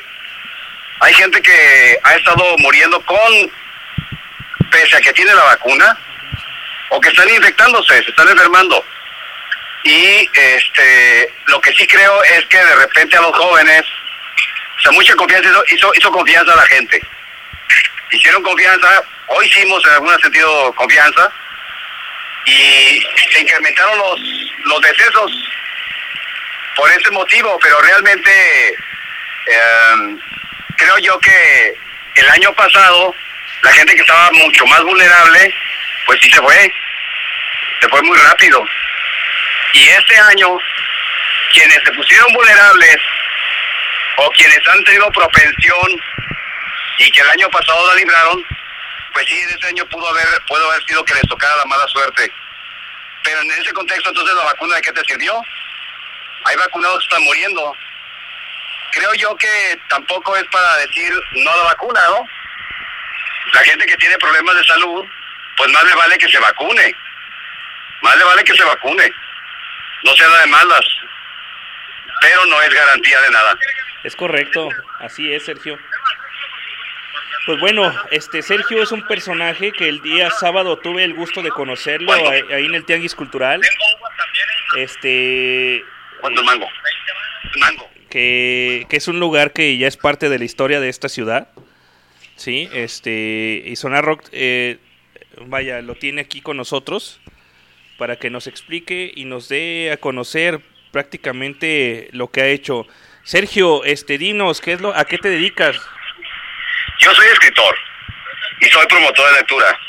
Hay gente que ha estado muriendo con, pese a que tiene la vacuna, o que están infectándose, se están enfermando. Y este, lo que sí creo es que de repente a los jóvenes, o sea, mucha confianza hizo, hizo, confianza a la gente. Hicieron confianza, hoy hicimos en algún sentido confianza, y se incrementaron los, los decesos por ese motivo, pero realmente eh, creo yo que el año pasado la gente que estaba mucho más vulnerable, pues sí se fue. se fue muy rápido. Y este año, quienes se pusieron vulnerables o quienes han tenido propensión y que el año pasado la libraron, pues sí, ese año pudo haber, pudo haber sido que les tocara la mala suerte. Pero en ese contexto, entonces, ¿la vacuna de qué te sirvió? Hay vacunados que están muriendo. Creo yo que tampoco es para decir no la vacuna, ¿no? La gente que tiene problemas de salud, pues más le vale que se vacune. Más le vale que se vacune. No sea la de malas. Pero no es garantía de nada. Es correcto, así es, Sergio. Pues bueno, este Sergio es un personaje que el día sábado tuve el gusto de conocerlo ahí en el Tianguis Cultural. Este ¿Cuánto el mango? Mango. que, que es un lugar que ya es parte de la historia de esta ciudad. Sí, este, y Sonar Rock, eh, vaya, lo tiene aquí con nosotros para que nos explique y nos dé a conocer prácticamente lo que ha hecho. Sergio, este, dinos, ¿qué es lo, ¿a qué te dedicas? Yo soy escritor y soy promotor de lectura.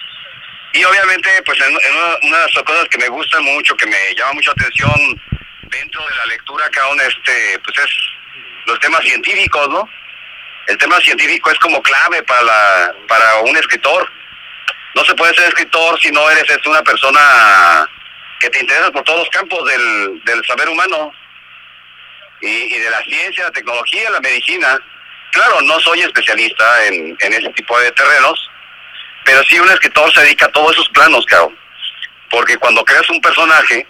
Y obviamente, pues en, una, una de las cosas que me gustan mucho, que me llama mucha atención dentro de la lectura, que aún este, pues es los temas científicos, ¿no? El tema científico es como clave para, la, para un escritor. No se puede ser escritor si no eres este, una persona que te interesa por todos los campos del, del saber humano y, de la ciencia, la tecnología, la medicina. Claro, no soy especialista en, en ese tipo de terrenos, pero sí un escritor se dedica a todos esos planos, cabrón. Porque cuando creas un personaje,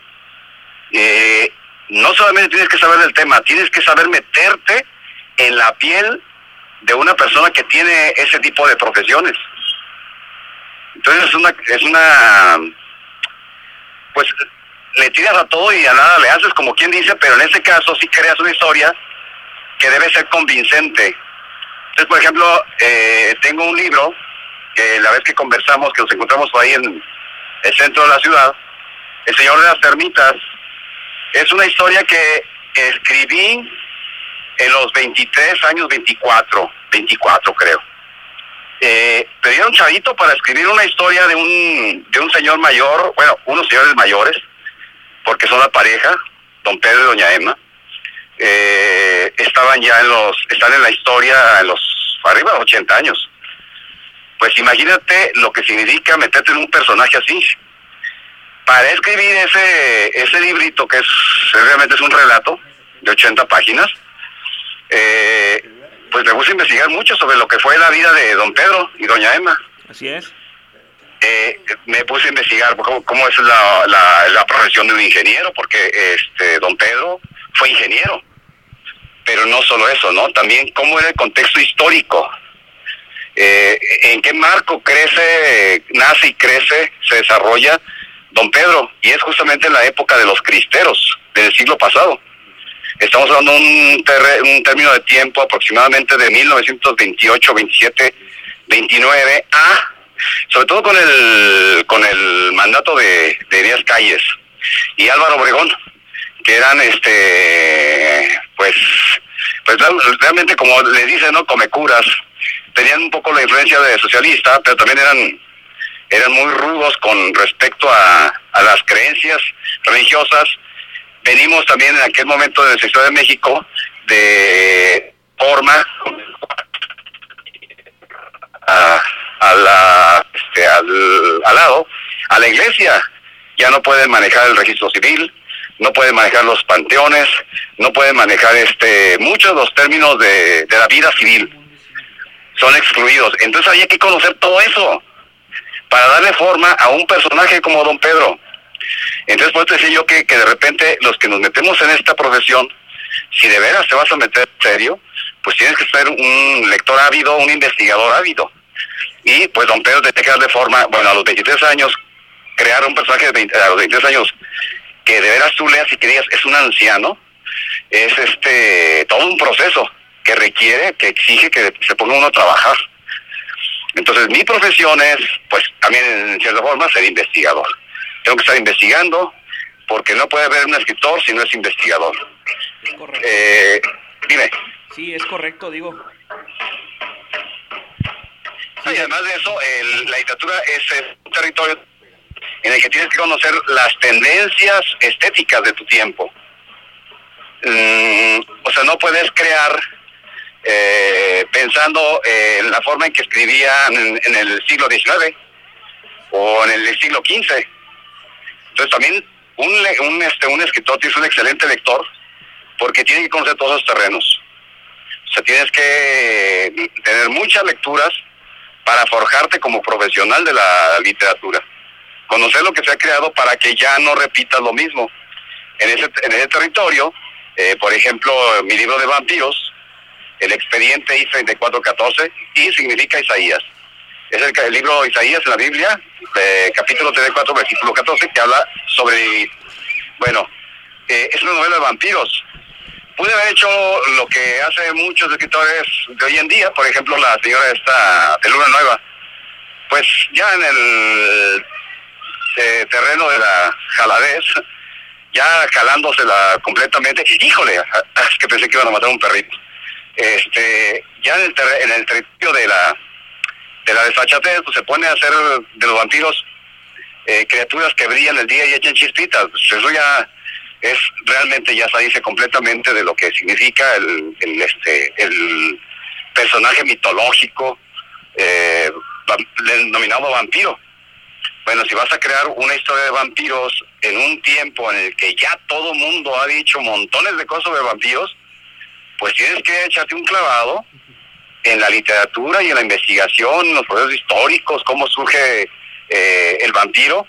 eh, no solamente tienes que saber del tema, tienes que saber meterte en la piel de una persona que tiene ese tipo de profesiones. Entonces es una, es una, pues le tiras a todo y a nada le haces como quien dice, pero en este caso sí creas una historia que debe ser convincente. Entonces, por ejemplo, eh, tengo un libro que la vez que conversamos, que nos encontramos ahí en el centro de la ciudad, El Señor de las Termitas, es una historia que escribí en los 23 años, 24, 24 creo. Eh, pedí a un chavito para escribir una historia de un, de un señor mayor, bueno, unos señores mayores, porque son la pareja, don Pedro y doña Emma. Eh, estaban ya en los, están en la historia en los, arriba de 80 años. Pues imagínate lo que significa meterte en un personaje así. Para escribir ese, ese librito, que es realmente es un relato de 80 páginas, eh, pues me puse a investigar mucho sobre lo que fue la vida de don Pedro y doña Emma. Así es. Eh, me puse a investigar cómo, cómo es la, la, la profesión de un ingeniero, porque este don Pedro fue ingeniero. Pero no solo eso, ¿no? También cómo era el contexto histórico. Eh, en qué marco crece, nace y crece, se desarrolla don Pedro. Y es justamente en la época de los cristeros del siglo pasado. Estamos hablando de un, un término de tiempo aproximadamente de 1928, 27, 29 a, sobre todo con el, con el mandato de, de Díaz Calles y Álvaro Obregón, que eran este, pues, pues real- realmente como le dicen, ¿no? Come curas, tenían un poco la influencia de socialista, pero también eran eran muy rudos con respecto a, a las creencias religiosas. Venimos también en aquel momento de la Ciudad de México de forma a, a la, este, al, al lado, a la iglesia. Ya no pueden manejar el registro civil, no pueden manejar los panteones, no pueden manejar este muchos de los términos de, de la vida civil. Son excluidos. Entonces hay que conocer todo eso para darle forma a un personaje como Don Pedro. Entonces, por eso decía yo que, que de repente los que nos metemos en esta profesión, si de veras te vas a meter en serio, pues tienes que ser un lector ávido, un investigador ávido. Y pues Don Pedro tiene que darle forma, bueno, a los 23 años, crear un personaje de 20 a los 23 años que de veras tú leas y que digas, es un anciano, es este todo un proceso que requiere, que exige que se ponga uno a trabajar. Entonces, mi profesión es, pues, también en cierta forma, ser investigador. Tengo que estar investigando, porque no puede haber un escritor si no es investigador. Eh, dime. Sí, es correcto, digo. Y además de eso, el- la literatura es eh, un territorio en el que tienes que conocer las tendencias estéticas de tu tiempo. Mm, o sea, no puedes crear eh, pensando en la forma en que escribían en, en el siglo XIX o en el siglo XV. Entonces también un, este, un escritor ser un excelente lector porque tiene que conocer todos esos terrenos. O sea, tienes que tener muchas lecturas para forjarte como profesional de la literatura. Conocer lo que se ha creado para que ya no repitas lo mismo. En ese, en ese territorio, eh, por ejemplo, mi libro de vampiros, el expediente I-3414, I significa Isaías. Es el, libro de Isaías en la Biblia, eh, capítulo 34, versículo 14, que habla sobre, bueno, eh, es una novela de vampiros. Pude haber hecho lo que hace muchos escritores de hoy en día, por ejemplo, la señora esta de Luna Nueva. Pues ya en el eh, terreno de la jaladez, ya jalándosela completamente. Híjole, es que pensé que iban a matar un perrito. Este, ya en el, terre- en el territorio de la de la desfachatez, pues se pone a hacer de los vampiros eh, criaturas que brillan el día y echan chispitas. Pues eso ya es realmente ya salirse completamente de lo que significa el, el, este el personaje mitológico eh, denominado vampiro. Bueno, si vas a crear una historia de vampiros en un tiempo en el que ya todo mundo ha dicho montones de cosas sobre vampiros, pues tienes que echarte un clavado en la literatura y en la investigación, los procesos históricos, cómo surge eh, el vampiro,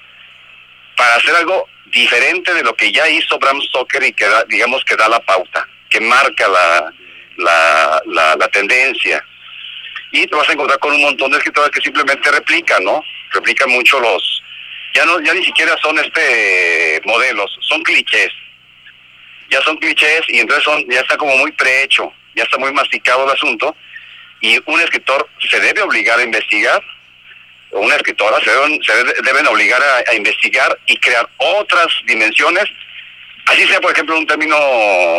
para hacer algo diferente de lo que ya hizo Bram Stoker y que da- digamos que da la pauta, que marca la, la, la, la tendencia. Y te vas a encontrar con un montón de escritores que simplemente replican, ¿no? Replican mucho los... Ya no ya ni siquiera son este modelos, son clichés. Ya son clichés y entonces son ya está como muy prehecho, ya está muy masticado el asunto y un escritor se debe obligar a investigar, o una escritora se deben, se debe- deben obligar a, a investigar y crear otras dimensiones, así sea por ejemplo un término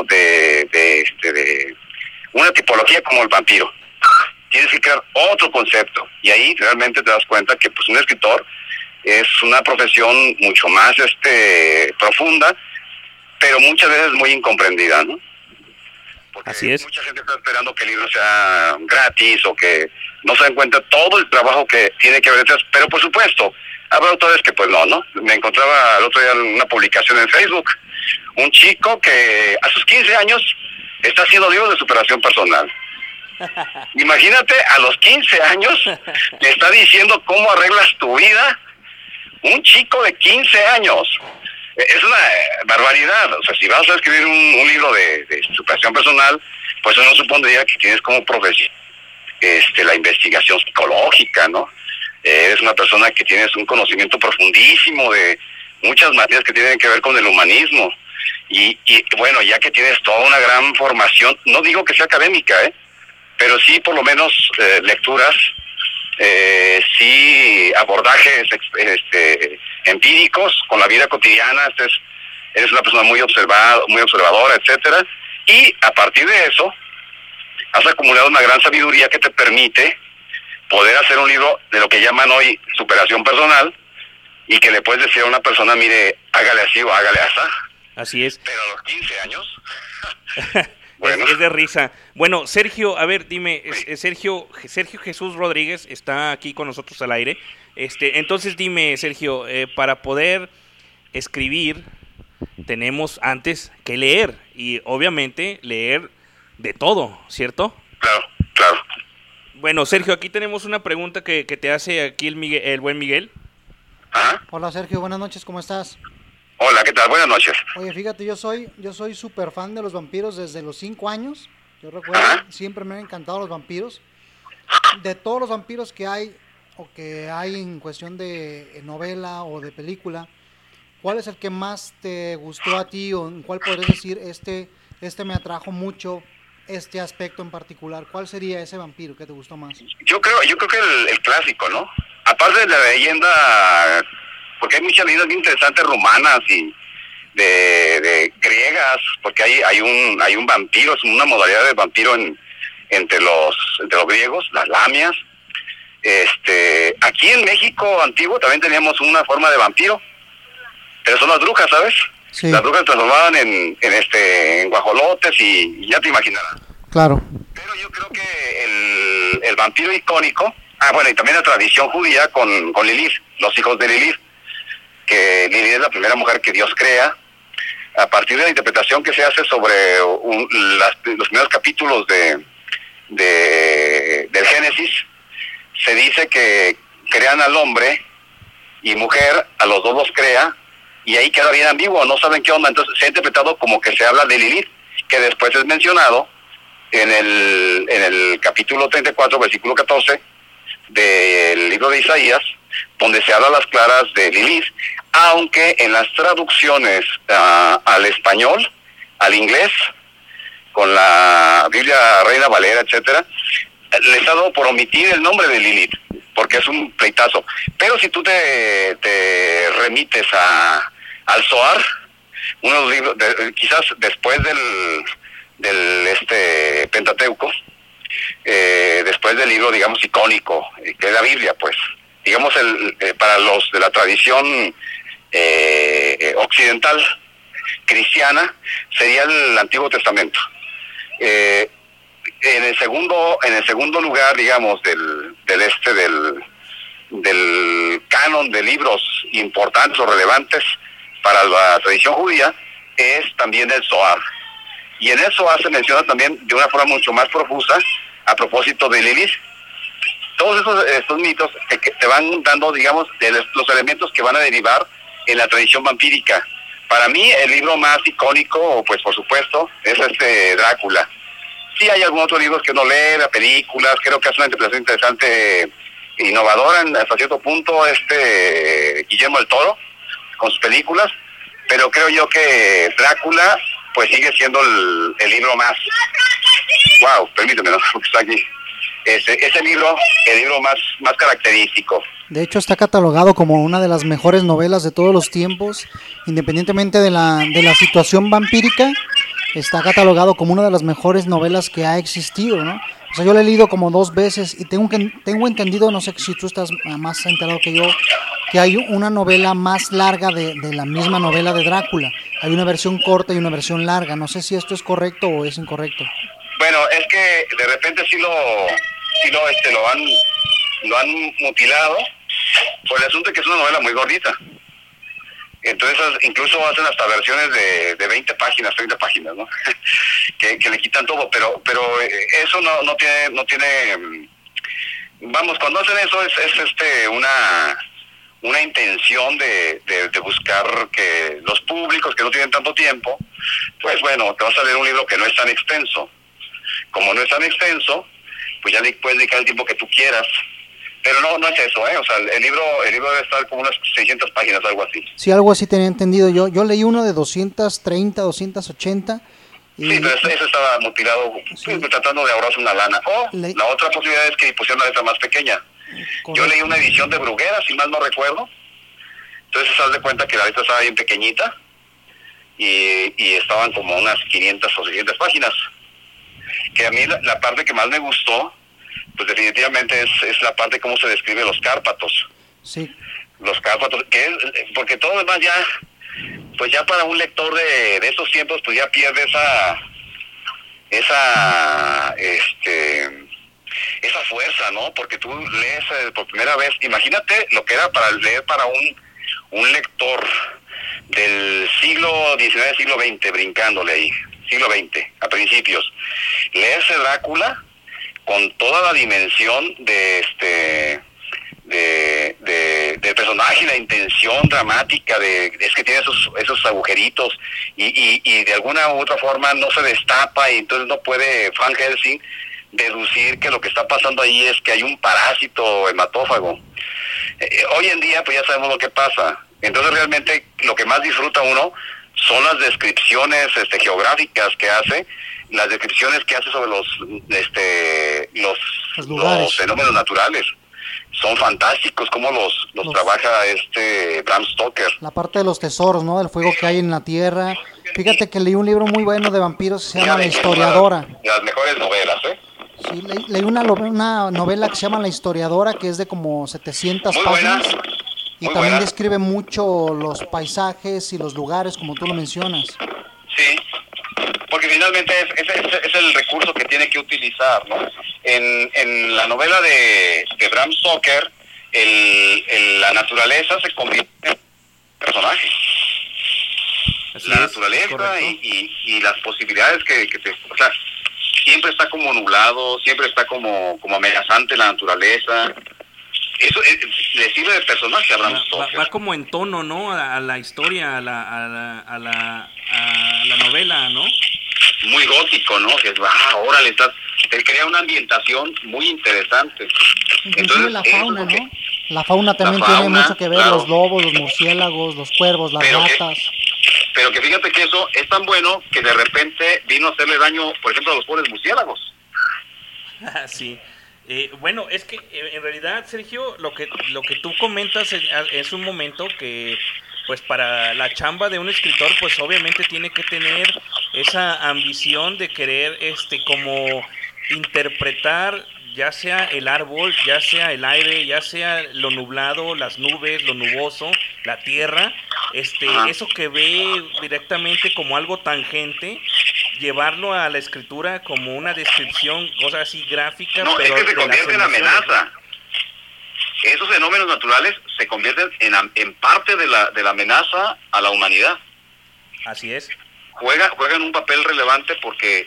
de, de, este, de una tipología como el vampiro. Tienes que crear otro concepto y ahí realmente te das cuenta que pues un escritor es una profesión mucho más este profunda, pero muchas veces muy incomprendida, ¿no? Así es. Mucha gente está esperando que el libro sea gratis o que no se den cuenta todo el trabajo que tiene que haber detrás. Pero por supuesto, habrá autores que pues no, ¿no? Me encontraba el otro día en una publicación en Facebook, un chico que a sus 15 años está haciendo libros de superación personal. Imagínate, a los 15 años le está diciendo cómo arreglas tu vida un chico de 15 años. Es una eh, barbaridad. O sea, si vas a escribir un, un libro de, de superación personal, pues eso no supondría que tienes como profesión este, la investigación psicológica, ¿no? Eh, eres una persona que tienes un conocimiento profundísimo de muchas materias que tienen que ver con el humanismo. Y, y bueno, ya que tienes toda una gran formación, no digo que sea académica, ¿eh? pero sí por lo menos eh, lecturas, eh, sí abordajes este, empíricos con la vida cotidiana, este es- eres una persona muy observada, muy observadora, etcétera, y a partir de eso has acumulado una gran sabiduría que te permite poder hacer un libro de lo que llaman hoy superación personal y que le puedes decir a una persona, mire, hágale así o hágale así. Así es. Pero a los 15 años, Es, es de risa. Bueno, Sergio, a ver, dime, es- es Sergio, Sergio Jesús Rodríguez está aquí con nosotros al aire. Este, entonces dime, Sergio, eh, para poder escribir tenemos antes que leer y obviamente leer de todo, ¿cierto? Claro, claro. Bueno, Sergio, aquí tenemos una pregunta que, que te hace aquí el, Miguel- el buen Miguel. Hola Sergio, buenas noches, ¿cómo estás? Hola, ¿qué tal? Buenas noches. Oye, fíjate, yo soy yo soy súper fan de los vampiros desde los 5 años. Yo recuerdo, siempre me han encantado los vampiros. De todos los vampiros que hay o que hay en cuestión de novela o de película, ¿cuál es el que más te gustó a ti o en cuál podrías decir este este me atrajo mucho este aspecto en particular? ¿Cuál sería ese vampiro que te gustó más? Yo creo, yo creo que el, clásico, ¿no? Aparte de la leyenda, porque hay muchas leyendas bien interesantes rumanas y de, de griegas, porque hay, hay un hay un vampiro, es una modalidad de vampiro en, entre los entre los griegos, las lamias. Este, aquí en México antiguo también teníamos una forma de vampiro, pero son las brujas, ¿sabes? Sí. Las brujas transformaban en, en este en guajolotes y, y ya te imaginarás. Claro. El, el vampiro icónico, ah bueno, y también la tradición judía con, con Lilith, los hijos de Lilith, que Lilith es la primera mujer que Dios crea, a partir de la interpretación que se hace sobre un- las- los primeros capítulos de, de- del Génesis, se dice que crean al hombre y mujer, a los dos los crea, y ahí queda bien ambiguo, no saben qué onda, entonces se ha interpretado como que se habla de Lilith, que después es mencionado en el, en el capítulo 34, versículo 14 del libro de Isaías, donde se habla a las claras de Lilith, aunque en las traducciones ah, al español, al inglés, con la Biblia Reina Valera, etcétera, les ha dado por omitir el nombre de Lilith, porque es un pleitazo. Pero si tú te, te remites a, al Zohar, uno de los libros, de- quizás después del, del este Pentateuco, eh, después del libro, digamos, icónico, eh, que es la Biblia, pues, digamos, el, eh, para los de la tradición occidental cristiana, sería el Antiguo Testamento. Eh, en el segundo, en el segundo lugar, digamos, del, del este del, del canon de libros importantes o relevantes para la tradición judía, es también el Zohar. Y en el Zohar se menciona también de una forma mucho más profusa a propósito de Lilith. Todos estos, estos mitos te, te van dando, digamos, de los elementos que van a derivar en la tradición vampírica. Para mí, el libro más icónico, pues por supuesto, es este Drácula. Sí hay algunos otros libros que uno lee, las películas, creo que hace una interpretación interesante, innovadora en- hasta cierto punto, este Guillermo del Toro, con sus películas, pero creo yo que Drácula, pues sigue siendo el, libro más... Wow, permíteme, ¿no? Está aquí. Ese, ese libro, el libro más, más característico. De hecho, está catalogado como una de las mejores novelas de todos los tiempos, independientemente de la, de la situación vampírica, está catalogado como una de las mejores novelas que ha existido, ¿no? O sea, yo lo he leído como dos veces y tengo, que, tengo entendido, no sé si tú estás más enterado que yo, que hay una novela más larga de, de la misma novela de Drácula. Hay una versión corta y una versión larga. No sé si esto es correcto o es incorrecto. Bueno, es que de repente sí lo, sí lo, este, lo han, lo han mutilado por el asunto de que es una novela muy gordita. Entonces, incluso hacen hasta versiones de, de 20 páginas, 30 páginas, ¿no? que, le quitan todo, pero pero eh, eso no, no tiene, no tiene, mm, vamos, cuando hacen eso es, es este una una intención de, de, de buscar que los públicos que no tienen tanto tiempo, pues bueno, te vas a leer un libro que no es tan extenso. Como no es tan extenso, pues ya le puedes dedicar el tiempo que tú quieras. Pero no, no es eso, ¿eh? O sea, el libro, el libro debe estar como unas 600 páginas, algo así. Sí, algo así tenía entendido yo. Yo leí uno de 230, 280. Y Sí, pero ese, estaba mutilado, pues, tratando de ahorrarse una lana. O Le- la otra posibilidad es que pusieran una letra más pequeña. Yo leí una edición de Bruguera, si mal no recuerdo. Entonces, haz de cuenta que la letra estaba bien pequeñita y, y estaban como unas 500 o 600 páginas. Que a mí la, la parte que más me gustó, pues definitivamente es, es la parte cómo se describe los Cárpatos. Sí. Los Cárpatos, que es, porque todo demás ya, pues ya para un lector de, de estos tiempos, pues ya pierde esa, esa, este, esa fuerza, ¿no? Porque tú lees eh, por primera vez, imagínate lo que era para leer para un, un lector del siglo XIX, siglo XX, brincándole ahí, siglo XX, a principios. Leerse Drácula con toda la dimensión de este de, de, del personaje, la intención dramática de es que tiene esos esos agujeritos y, y, de alguna u otra forma no se destapa y entonces no puede Van Helsing deducir que lo que está pasando ahí es que hay un parásito hematófago. Eh, hoy en día pues ya sabemos lo que pasa. Entonces realmente lo que más disfruta uno son las descripciones este, geográficas que hace, las descripciones que hace sobre los este los, Los fenómenos naturales. Son fantásticos como los, los, Los- trabaja este Bram Stoker. La parte de los tesoros, ¿no? Del fuego que hay en la tierra. Fíjate que leí un libro muy bueno de vampiros que se llama La Historiadora. una de las mejores novelas, ¿eh? Sí, leí, leí una, una novela que se llama La Historiadora, que es de como 700 Muy buena. páginas. Y también buena. describe mucho los paisajes y los lugares, como tú lo mencionas. Sí, porque finalmente es, es- es- es el recurso que tiene que utilizar, ¿no? En, en la novela de, de Bram Stoker, el, el- la naturaleza se convierte en personaje. Así la es, naturaleza y, y- y las posibilidades que, que te... O sea, siempre está como nublado, siempre está como, como amenazante la naturaleza. Eso eh, le sirve de personaje a Bram Va, Stoker. va como en tono, ¿no? A, la historia, a la, a la, a la, a la novela, ¿no? muy gótico, ¿no? Que es, ah, órale, estás, te crea una ambientación muy interesante. Inclusive Entonces, la es fauna, que- ¿no? La fauna también La tiene mucho que ver, claro. los lobos, los murciélagos, los cuervos, las Pero que- ratas. Pero que fíjate que eso es tan bueno que de repente vino a hacerle daño, por ejemplo, a los pobres murciélagos. sí. Eh, bueno, es que eh, en realidad, Sergio, lo que lo que tú comentas es, es un momento que, pues para la chamba de un escritor, pues obviamente tiene que tener esa ambición de querer, este, como interpretar ya sea el árbol, ya sea el aire, ya sea lo nublado, las nubes, lo nuboso, la tierra, este, Ajá. eso que ve directamente como algo tangente, llevarlo a la escritura como una descripción, cosa así gráfica, No, es pero que se convierte en amenaza. Esos fenómenos naturales se convierten en, en parte de la, de la amenaza a la humanidad. Así es. Juega, juegan un papel relevante porque,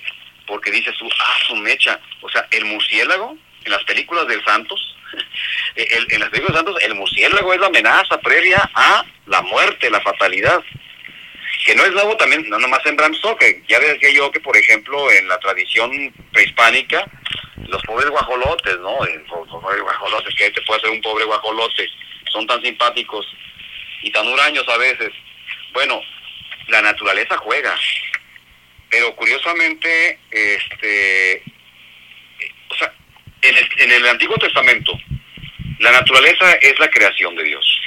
porque dices tú, ah, su mecha. O sea, el murciélago, en las películas del Santos, el- en las películas del Santos, el murciélago es la amenaza previa a la muerte, la fatalidad. Que no es nuevo también, no nomás en Bram Stoker. Ya decía yo que, por ejemplo, en la tradición prehispánica, los pobres guajolotes, ¿no? Eh, Los pobres guajolotes, ¿qué te puede hacer un pobre guajolote? Son tan simpáticos y tan huraños a veces. Bueno, la naturaleza juega. Pero curiosamente, este, o sea, en el, en el Antiguo Testamento, la naturaleza es la creación de Dios.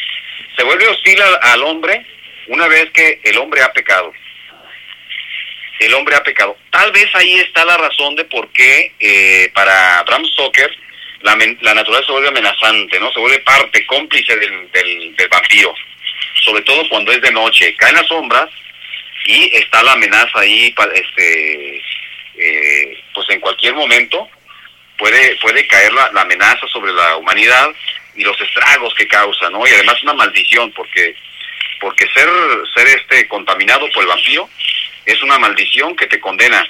Se vuelve hostil al, hombre una vez que el hombre ha pecado. El hombre ha pecado. Tal vez ahí está la razón de por qué eh, para Bram Stoker la, la naturaleza se vuelve amenazante, ¿no? Se vuelve parte, cómplice del, del vampiro. Sobre todo cuando es de noche. Caen las sombras y está la amenaza ahí, este, eh, pues en cualquier momento puede puede caer la, la amenaza sobre la humanidad y los estragos que causa, ¿no? Y además una maldición porque porque ser ser este contaminado por el vampiro es una maldición que te condena.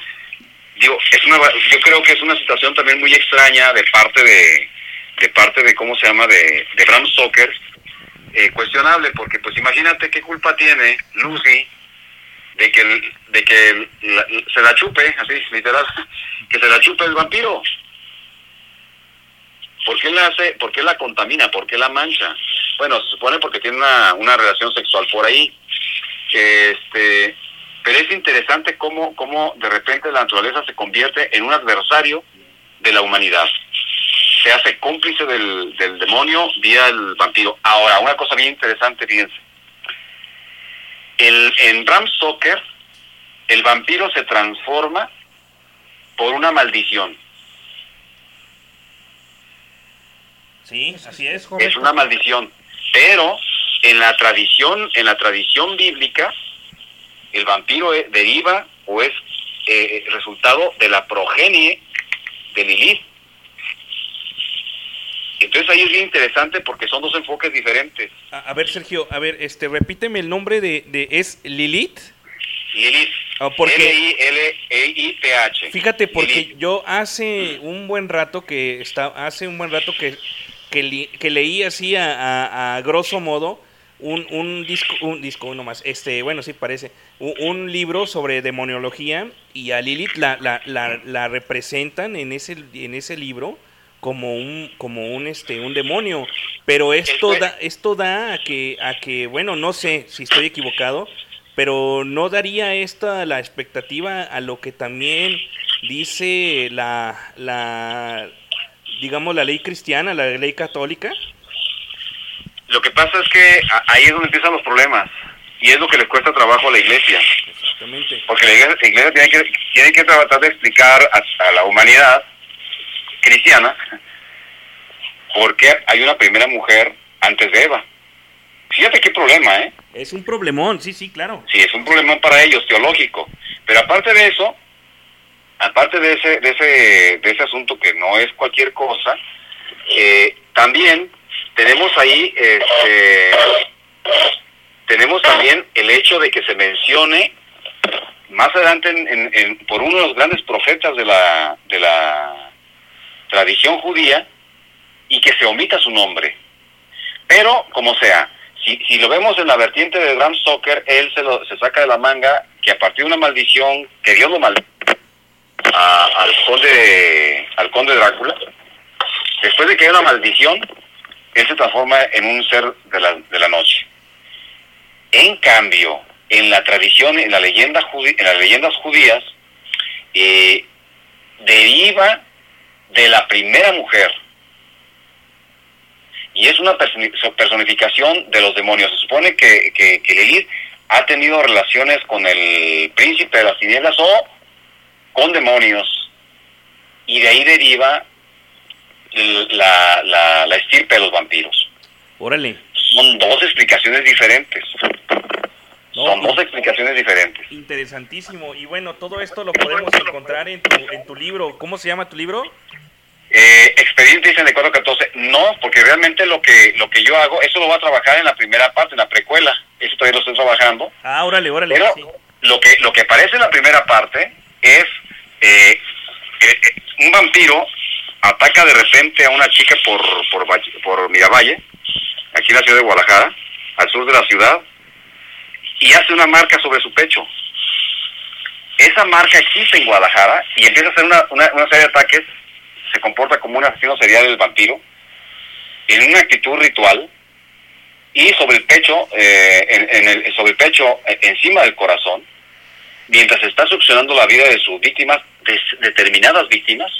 Digo, es una yo creo que es una situación también muy extraña de parte de de parte de cómo se llama de, de Bram Stoker eh, cuestionable porque pues imagínate qué culpa tiene Lucy de que de que se la chupe así literal que se la chupe el vampiro ¿Por qué la hace, por qué la contamina, por qué la mancha? Bueno, se supone porque tiene una, una relación sexual por ahí. Este, pero es interesante cómo, cómo de repente la naturaleza se convierte en un adversario de la humanidad. Se hace cómplice del, del demonio vía el vampiro. Ahora, una cosa bien interesante, fíjense. El, en Bram Stoker, el vampiro se transforma por una maldición. Sí, así es. es una maldición. Pero en la tradición, en la tradición bíblica, el vampiro eh, deriva o es eh, resultado de la progenie de Lilith. Entonces ahí es bien interesante porque son dos enfoques diferentes. A, a ver, Sergio, a ver, este, repíteme el nombre de, de ¿es Lilith? Lilith. Ah, porque- L-I-L-E-I-T-H. Fíjate, porque Lilith. yo hace un buen rato que está, hace un buen rato que, que, li- que leí así a, a- a grosso modo un, un disco, un disco uno más, este, bueno sí parece, un, un libro sobre demoniología y a Lilith la, la, la, la representan en ese, en ese libro como un, como un este, un demonio. Pero esto da, esto da a que, a que, bueno, no sé si estoy equivocado, pero no daría esta la expectativa a lo que también dice la, la digamos la ley cristiana, la ley católica. Lo que pasa es que ahí es donde empiezan los problemas. Y es lo que le cuesta trabajo a la iglesia. Exactamente. Porque la iglesia, la iglesia tiene, que, tiene que tratar de explicar a, a la humanidad cristiana por qué hay una primera mujer antes de Eva. Fíjate qué problema, ¿eh? Es un problemón, sí, sí, claro. Sí, es un problemón para ellos, teológico. Pero aparte de eso, aparte de ese, de ese, de ese asunto que no es cualquier cosa, eh, también tenemos ahí, este, tenemos también el hecho de que se mencione más adelante en- en- en- por uno de los grandes profetas de la, de la tradición judía y que se omita su nombre. Pero, como sea, si, si lo vemos en la vertiente de Bram Stoker, él se, lo, se saca de la manga que a partir de una maldición que Dios lo maldijo al conde al conde Drácula, después de que hay una maldición, él se transforma en un ser de la, de la noche. En cambio, en la tradición, en la leyenda judi- en las leyendas judías, eh, deriva de la primera mujer y es una personi- personificación de los demonios. Se supone que, que, que Lilith ha tenido relaciones con el príncipe de las tinieblas o con demonios y de ahí deriva la, la, la estirpe de los vampiros. Órale. Son dos explicaciones diferentes. No, Son dos explicaciones diferentes. Interesantísimo. Y bueno, todo esto lo podemos encontrar en tu, en tu libro. ¿Cómo se llama tu libro? Eh, expediente dicen de 414, no, porque realmente lo que lo que yo hago, eso lo voy a trabajar en la primera parte, en la precuela, eso todavía lo estoy trabajando. Ah, órale, órale. Pero sí. lo que lo que aparece en la primera parte es eh, eh, eh, un vampiro ataca de repente a una chica por por, por Miravalle, aquí en la ciudad de Guadalajara, al sur de la ciudad, y hace una marca sobre su pecho. Esa marca existe en Guadalajara y empieza a hacer una, una, una serie de ataques, se comporta como un asesino serial del vampiro, en una actitud ritual, y sobre el pecho, eh, en, el, sobre el pecho, eh, encima del corazón, mientras está succionando la vida de sus víctimas, de determinadas víctimas,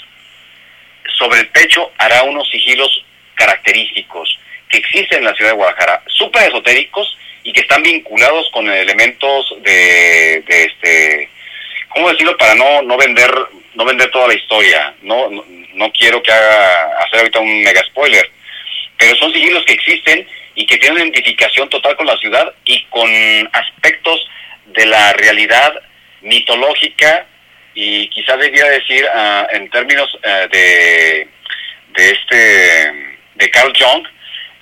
sobre el pecho hará unos sigilos característicos que existen en la ciudad de Guadalajara, súper esotéricos y que están vinculados con elementos de, de este, ¿cómo decirlo? Para no, no vender no vender toda la historia, no, no, quiero que haga hacer ahorita un mega spoiler, pero son sigilos que existen y que tienen identificación total con la ciudad y con aspectos de la realidad mitológica y quizás debiera decir ah, en términos ah, de, de este de Carl Jung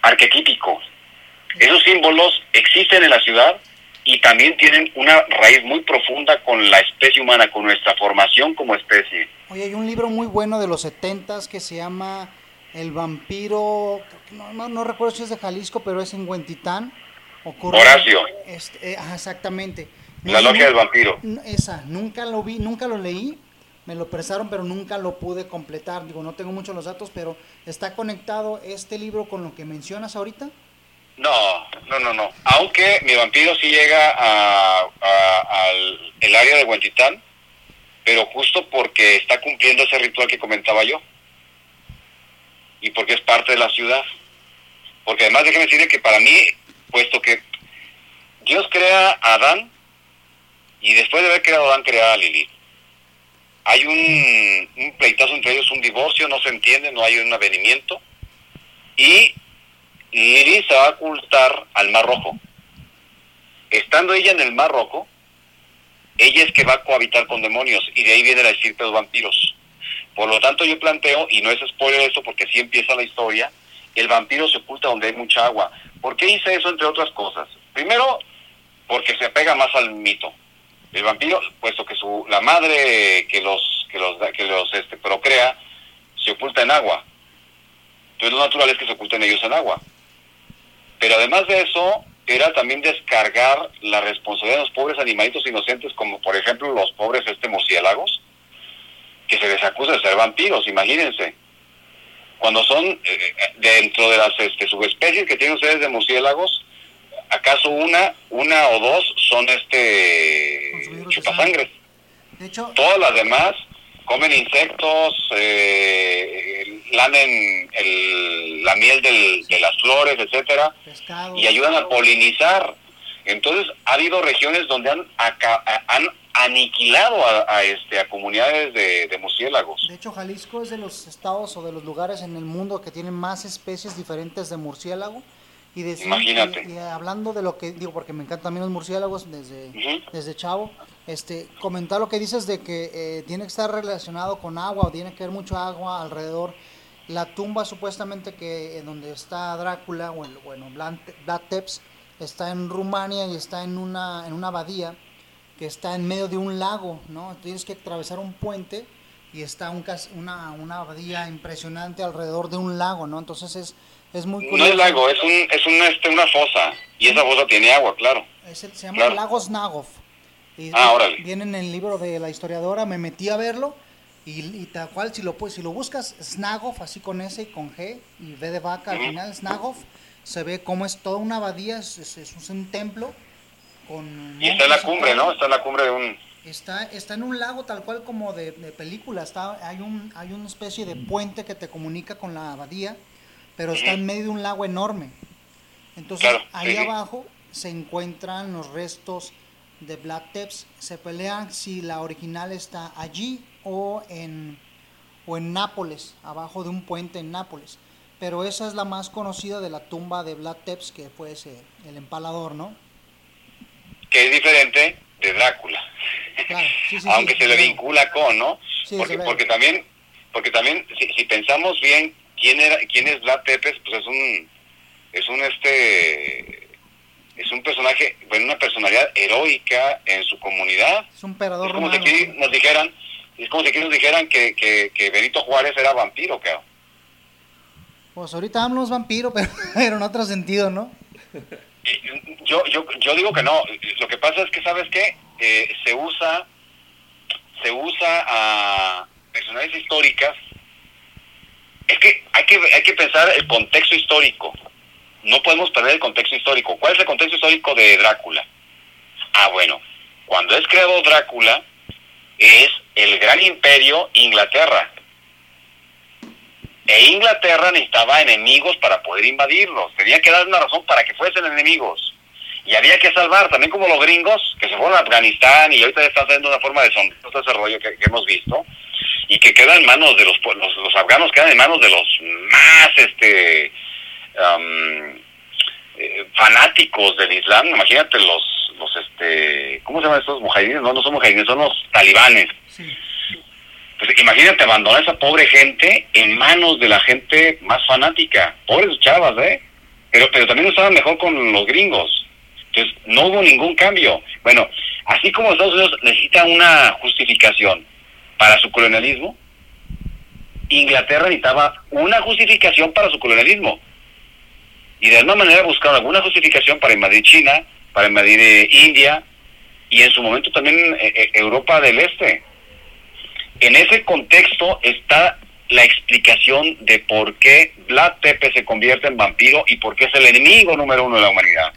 arquetípico. Esos símbolos existen en la ciudad y también tienen una raíz muy profunda con la especie humana, con nuestra formación como especie. Oye, hay un libro muy bueno de los 70 que se llama El vampiro, no, no, no recuerdo si es de Jalisco, pero es en Huentitán. Ocurre- Horacio. Este, eh, exactamente. La logia del vampiro. Esa, nunca lo vi, nunca lo leí, me lo prestaron, pero nunca lo pude completar. Digo, no tengo muchos los datos, pero ¿está conectado este libro con lo que mencionas ahorita? No, no, no, no. Aunque mi vampiro sí llega a, al el área de Huentitán, pero justo porque está cumpliendo ese ritual que comentaba yo. Y porque es parte de la ciudad. Porque además déjeme decirle que para mí, puesto que Dios crea a Adán y después de haber creado a Adán crea a Lilith. Hay un, un pleitazo entre ellos, un divorcio, no se entiende, no hay un avenimiento. Y Lilith se va a ocultar al Mar Rojo. Estando ella en el Mar Rojo, ella es que va a cohabitar con demonios y de ahí viene la estirpe de los vampiros. Por lo tanto, yo planteo, y no es spoiler eso porque sí empieza la historia, el vampiro se oculta donde hay mucha agua. ¿Por qué hice eso entre otras cosas? Primero, porque se apega más al mito. El vampiro, puesto que su la madre que los que los que los este, procrea se oculta en agua. Entonces lo natural es que se oculten ellos en agua. Pero además de eso, era también descargar la responsabilidad de los pobres animalitos inocentes, como por ejemplo los pobres este murciélagos, que se les acusa de ser vampiros, imagínense. Cuando son eh, eh, dentro de las este, subespecies que tienen ustedes de murciélagos, acaso una, una o dos son este chupasangres. De hecho, Todas las demás comen insectos, eh, lamen el- la miel del- de las flores, etcétera, pescado. y ayudan a polinizar. Entonces ha habido regiones donde han, aca- a- han aniquilado a, a, este a comunidades de, de murciélagos. De hecho, Jalisco es de los estados o de los lugares en el mundo que tienen más especies diferentes de murciélago Y decir- Imagínate. y- y hablando de lo que digo, porque me encantan también los murciélagos desde, desde chavo, este, comentar lo que dices de que eh, tiene que estar relacionado con agua o tiene que haber mucho agua alrededor. La tumba supuestamente que en donde está Drácula, o el, bueno, Tepes, está en Rumania y está en una, en una abadía que está en medio de un lago, ¿no? Tienes que atravesar un puente y está un, una, una abadía impresionante alrededor de un lago, ¿no? Entonces es, es muy No curioso. es lago, es, un, es un, este, una fosa. Y esa fosa tiene agua, claro. Es el- se llama Claro. Lago Snagov. Y Ah, órale. Viene en el libro de la historiadora, me metí a verlo y, y tal cual, si lo, pu- si lo buscas, Snagov, así con S y con G y V de vaca al final, Snagov, se ve como es toda una abadía, es, es- es un templo con... Y está en la cumbre. ¿no? Está en la cumbre de un... Está, está en un lago tal cual como de, de película, está, hay, un, hay una especie de puente que te comunica con la abadía, pero está en medio de un lago enorme. Entonces Claro, ahí sí, sí. abajo se encuentran los restos de Black Tepes, se pelean si la original está allí o en, o en Nápoles, abajo de un puente en Nápoles. Pero esa es la más conocida de la tumba de Black Tepes, que fue ese, el empalador, ¿no? que es diferente de Drácula. Claro, sí, sí, sí, Aunque se le vincula con, ¿no? Sí, porque, porque también, porque también, si, si pensamos bien quién era, quién es Vlad Tepes, pues es un, es un este, es un personaje, bueno, una personalidad heroica en su comunidad. Es un emperador Es como si aquí nos dijeran, es como si aquí nos dijeran que, que, que Benito Juárez era vampiro, cabrón. Pues ahorita hablan los vampiros, pero, pero en otro sentido, ¿no? Yo, yo, yo digo que no. Lo que pasa es que, ¿sabes qué? Eh, se usa, se usa a personajes históricas. Es que hay que hay que pensar el contexto histórico. No podemos perder el contexto histórico. ¿Cuál es el contexto histórico de Drácula? Ah, bueno, cuando es creado Drácula es el gran imperio Inglaterra. E Inglaterra necesitaba enemigos para poder invadirlos. Tenía que dar una razón para que fuesen enemigos. Y había que salvar, también como los gringos, que se fueron a Afganistán y ahorita están haciendo una forma de son ese rollo que, hemos visto, y que quedan en manos de los, los, los afganos, quedan en manos de los más este eh, fanáticos del Islam. Imagínate los, los este, ¿cómo se llaman estos mujahidines? No, no son mujahidines, son los talibanes. Pues imagínate abandonar a esa pobre gente en manos de la gente más fanática. Pobres chavas, ¿eh? Pero, pero también estaban mejor con los gringos. Entonces, no hubo ningún cambio. Bueno, así como Estados Unidos necesita una justificación para su colonialismo, Inglaterra necesitaba una justificación para su colonialismo. Y de alguna manera buscaron alguna justificación para invadir China, para invadir eh, India y en su momento también eh, eh, Europa del Este. En ese contexto está la explicación de por qué Vlad Tepe se convierte en vampiro y por qué es el enemigo número uno de la humanidad.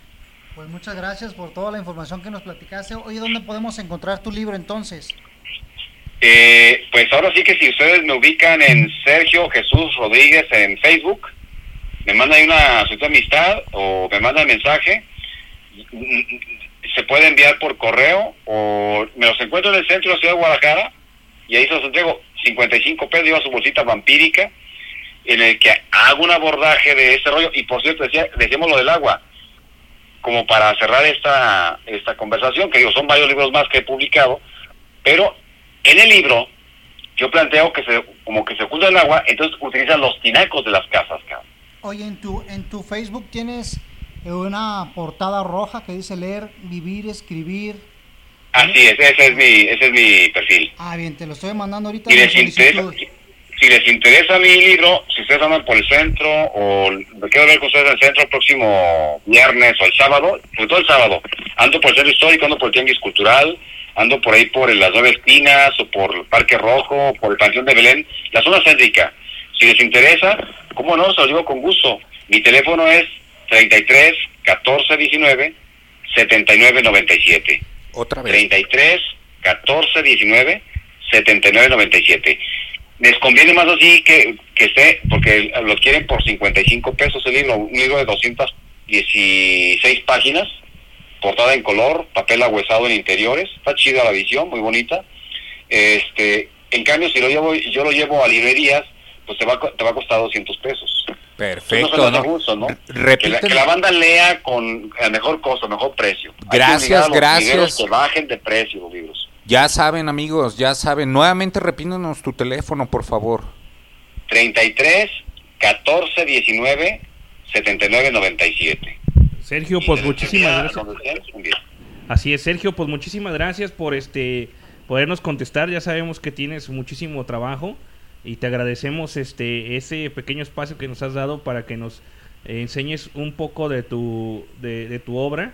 Pues muchas gracias por toda la información que nos platicaste. Oye, ¿dónde podemos encontrar tu libro entonces? Eh, pues ahora sí que si ustedes me ubican en Sergio Jesús Rodríguez en Facebook, me mandan ahí una solicitud de amistad o me mandan mensaje, se puede enviar por correo o me los encuentro en el centro de la ciudad de Guadalajara y ahí se los entrego 55 pesos, lleva su bolsita vampírica en el que hago un abordaje de ese rollo y por cierto decía, decíamos lo del agua como para cerrar esta esta conversación que digo son varios libros más que he publicado pero en el libro yo planteo que se como que se oculta el agua entonces utilizan los tinacos de las casas cabrón. Oye, en tu, en tu Facebook tienes eh, una portada roja que dice leer, vivir, escribir. así es ese es mi ese es mi perfil Ah, bien, te lo estoy mandando ahorita. si les interesa si les interesa mi libro si ustedes andan por el centro o me quiero ver con ustedes en el centro el próximo viernes o el sábado sobre todo el sábado ando por el centro histórico ando por el tianguis cultural ando por ahí por las nueve esquinas o por el parque rojo o por el panteón de Belén la zona céntrica si les interesa cómo no se los digo con gusto. Mi teléfono es 33 14 19 79 97 Otra vez. 33 14 19 79 97 les conviene más así que, que esté porque lo quieren por 55 pesos el libro un libro de 216 páginas portada en color papel agüezado en interiores. Está chida la visión muy bonita. Este en cambio si lo llevo yo lo llevo a librerías pues te va a te va a costar 200 pesos Perfecto, ¿no? Que la, repiten- que la banda lea con el mejor costo, mejor precio. Que Gracias, a gracias. Que bajen de precio los libros. Ya saben, amigos, ya saben. Nuevamente repítanos tu teléfono, por favor. 33 14 19 79 97. Sergio, pues muchísimas gracias. Así es, Sergio, pues muchísimas gracias por este podernos contestar. Ya sabemos que tienes muchísimo trabajo y te agradecemos este ese pequeño espacio que nos has dado para que nos enseñes un poco de tu de, tu obra.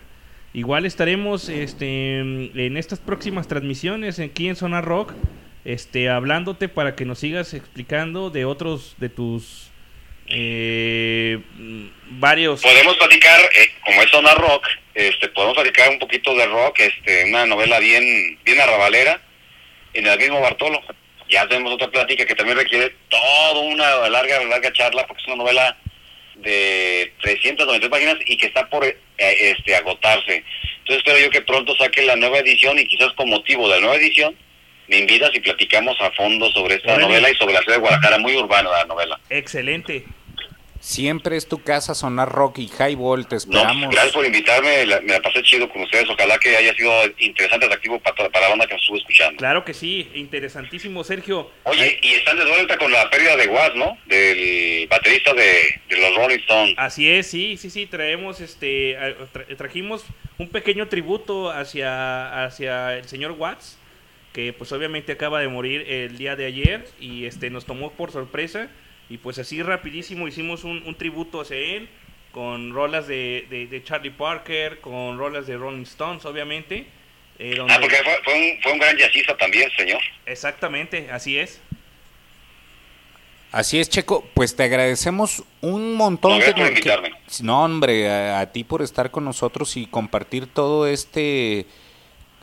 Igual estaremos este en estas próximas transmisiones aquí en Zona Rock este hablándote para que nos sigas explicando de otros de tus eh, varios Podemos platicar, eh, como es zona rock, este, podemos platicar un poquito de rock, este, una novela bien, bien arrabalera, en el mismo Bartolo. Ya tenemos otra plática que también requiere toda una larga, larga charla, porque es una novela de 390 páginas y que está por eh, este, agotarse. Entonces espero yo que pronto saque la nueva edición y quizás con motivo de la nueva edición me invitas y platicamos a fondo sobre esta novela y sobre la ciudad de Guadalajara, muy urbana la novela. excelente. Siempre es tu casa sonar rock y highball. Te No, esperamos. gracias por invitarme, la- me la pasé chido con ustedes, ojalá que haya sido interesante, atractivo para, para la banda que nos estuvo escuchando. Claro que sí, interesantísimo, Sergio. Oye, y están de vuelta con la pérdida de Watts, ¿no? Del baterista de, de los Rolling Stones. Así es, sí, sí, sí, traemos este tra- trajimos un pequeño tributo hacia hacia el señor Watts, que pues obviamente acaba de morir el día de ayer y este nos tomó por sorpresa y pues así rapidísimo hicimos un, un tributo hacia él con rolas de, de, de Charlie Parker, con rolas de Rolling Stones, obviamente. eh, donde- Ah, porque fue, fue un, fue un gran jazzista también, señor. Exactamente, así es. Así es, Checo. Pues te agradecemos un montón. No, gracias que- por que- invitarme. no, hombre, a, a ti por estar con nosotros y compartir todo este,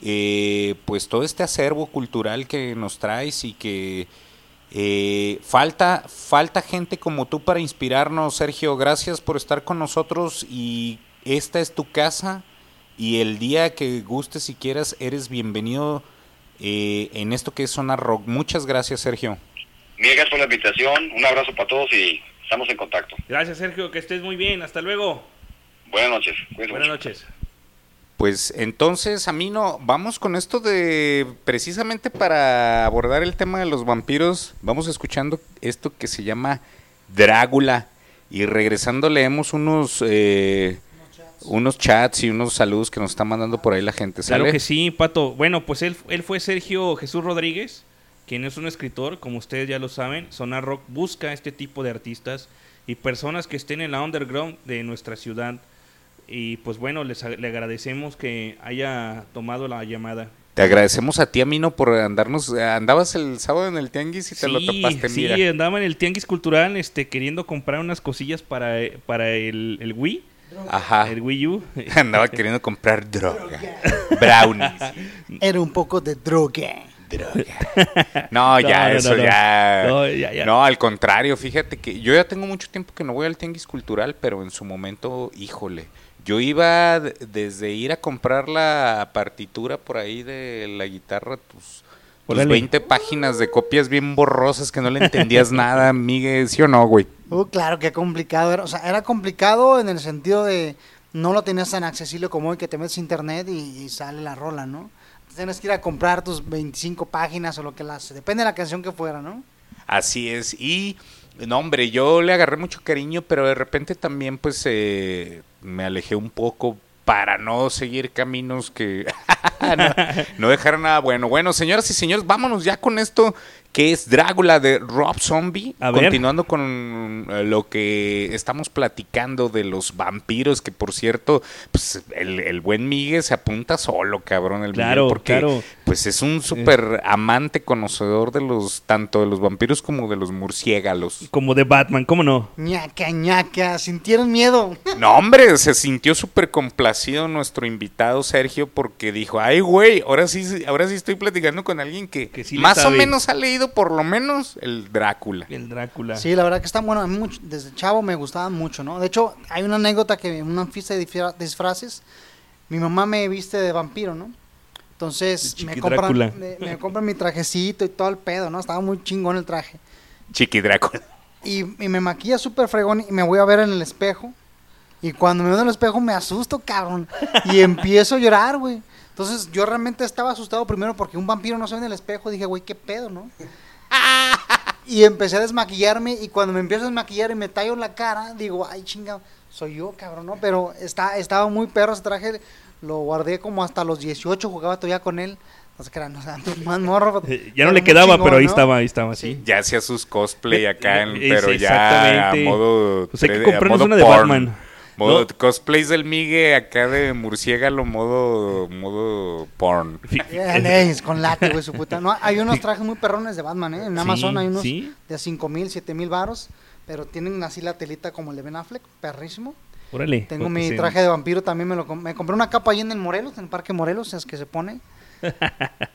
eh, pues todo este acervo cultural que nos traes y que eh, falta, falta gente como tú para inspirarnos, Sergio. Gracias por estar con nosotros y esta es tu casa y el día que gustes y quieras eres bienvenido eh, en esto que es Zona Rock. Muchas gracias, Sergio. Gracias por la invitación, un abrazo para todos y estamos en contacto. Gracias, Sergio, que estés muy bien. Hasta luego. Buenas noches. cuídense Buenas mucho. noches. Pues entonces, Amino, vamos con esto de precisamente para abordar el tema de los vampiros, vamos escuchando esto que se llama Drácula y regresando leemos unos eh, unos chats y unos saludos que nos está mandando por ahí la gente. Claro que sí, Pato. Bueno, pues él, él fue Sergio Jesús Rodríguez, quien es un escritor, como ustedes ya lo saben. Sonar Rock busca este tipo de artistas y personas que estén en la underground de nuestra ciudad. Y pues bueno, les, le agradecemos que haya tomado la llamada. Te agradecemos a ti, Amino, por andarnos. Andabas el sábado en el tianguis y te lo Sí, topaste, sí, mira. andaba en el Tianguis Cultural este, queriendo comprar unas cosillas para, para el, el Wii. Ajá. El Wii U. Andaba queriendo comprar droga. Brownies. Era un poco de droga. No, ya, No, no, eso no, no. ya... No, ya, ya. No, al contrario, fíjate que yo ya tengo mucho tiempo que no voy al tianguis cultural, pero en su momento, híjole, yo iba de- desde ir a comprar la partitura por ahí de la guitarra, tus, tus Órale. 20 páginas de copias bien borrosas que no le entendías nada, Miguel, ¿sí o no, güey? Uh, claro que complicado. Era, o sea, era complicado en el sentido de no lo tenías tan accesible como hoy que te metes a internet y, y sale la rola, ¿no? Tienes que ir a comprar tus 25 páginas o lo que las... Depende de la canción que fuera, ¿no? Así es, y no, hombre, yo le agarré mucho cariño, pero de repente también pues eh, me alejé un poco para no seguir caminos que no, no dejar nada bueno. Bueno, señoras y señores, vámonos ya con esto que es Drácula de Rob Zombie, A ver. continuando con eh, lo que estamos platicando de los vampiros, que por cierto, pues el, el buen Miguel se apunta solo, cabrón, el Miguel, Claro, porque claro. Pues es un súper amante, conocedor de los, tanto de los vampiros como de los murciélagos. Como de Batman, ¿cómo no? ñaca, ñaca, sintieron miedo. No, hombre, se sintió súper complacido nuestro invitado Sergio porque dijo, ay, güey, ahora sí, ahora sí estoy platicando con alguien que, sí le más o menos ha leído por lo menos el Drácula. El Drácula. Sí, la verdad que está bueno. A mí mucho- desde chavo me gustaban mucho, ¿no? De hecho, hay una anécdota que en una fiesta de disfra- disfraces, mi mamá me viste de vampiro, ¿no? Entonces me compran, me, me compran mi trajecito y todo el pedo, ¿no? Estaba muy chingón el traje. Chiqui Drácula. Y, y me maquilla súper fregón y me voy a ver en el espejo. Y cuando me veo en el espejo me asusto, cabrón. Y empiezo a llorar, güey. Entonces yo realmente estaba asustado primero porque un vampiro no se ve en el espejo. Dije, güey, qué pedo, ¿no? Y empecé a desmaquillarme y cuando me empiezo a desmaquillar y me tallo la cara, digo, ay, chinga, soy yo, cabrón, ¿no? Pero está, estaba muy perro ese traje, lo guardé como hasta los 18, jugaba todavía con él. No sé qué era, no sé, más morro. Eh, ya no le quedaba, pero ahí estaba, ahí estaba, sí. Ya hacía sus cosplay acá, en- Eh, pero sí, ya a modo... Pues hay que 3D, a comprarnos una de porn. Batman. Modo No. cosplays del Migue acá de murciélago, modo, modo porn. Con látigo y su puta. No, hay unos trajes muy perrones de Batman, ¿eh? En Sí, Amazon hay unos sí. de 5 mil, 7 mil varos, pero tienen así la telita como el de Ben Affleck, perrísimo. Órale. Tengo Porque mi traje de vampiro también, me lo com- me compré una capa ahí en el Morelos, en el Parque Morelos, es que se pone.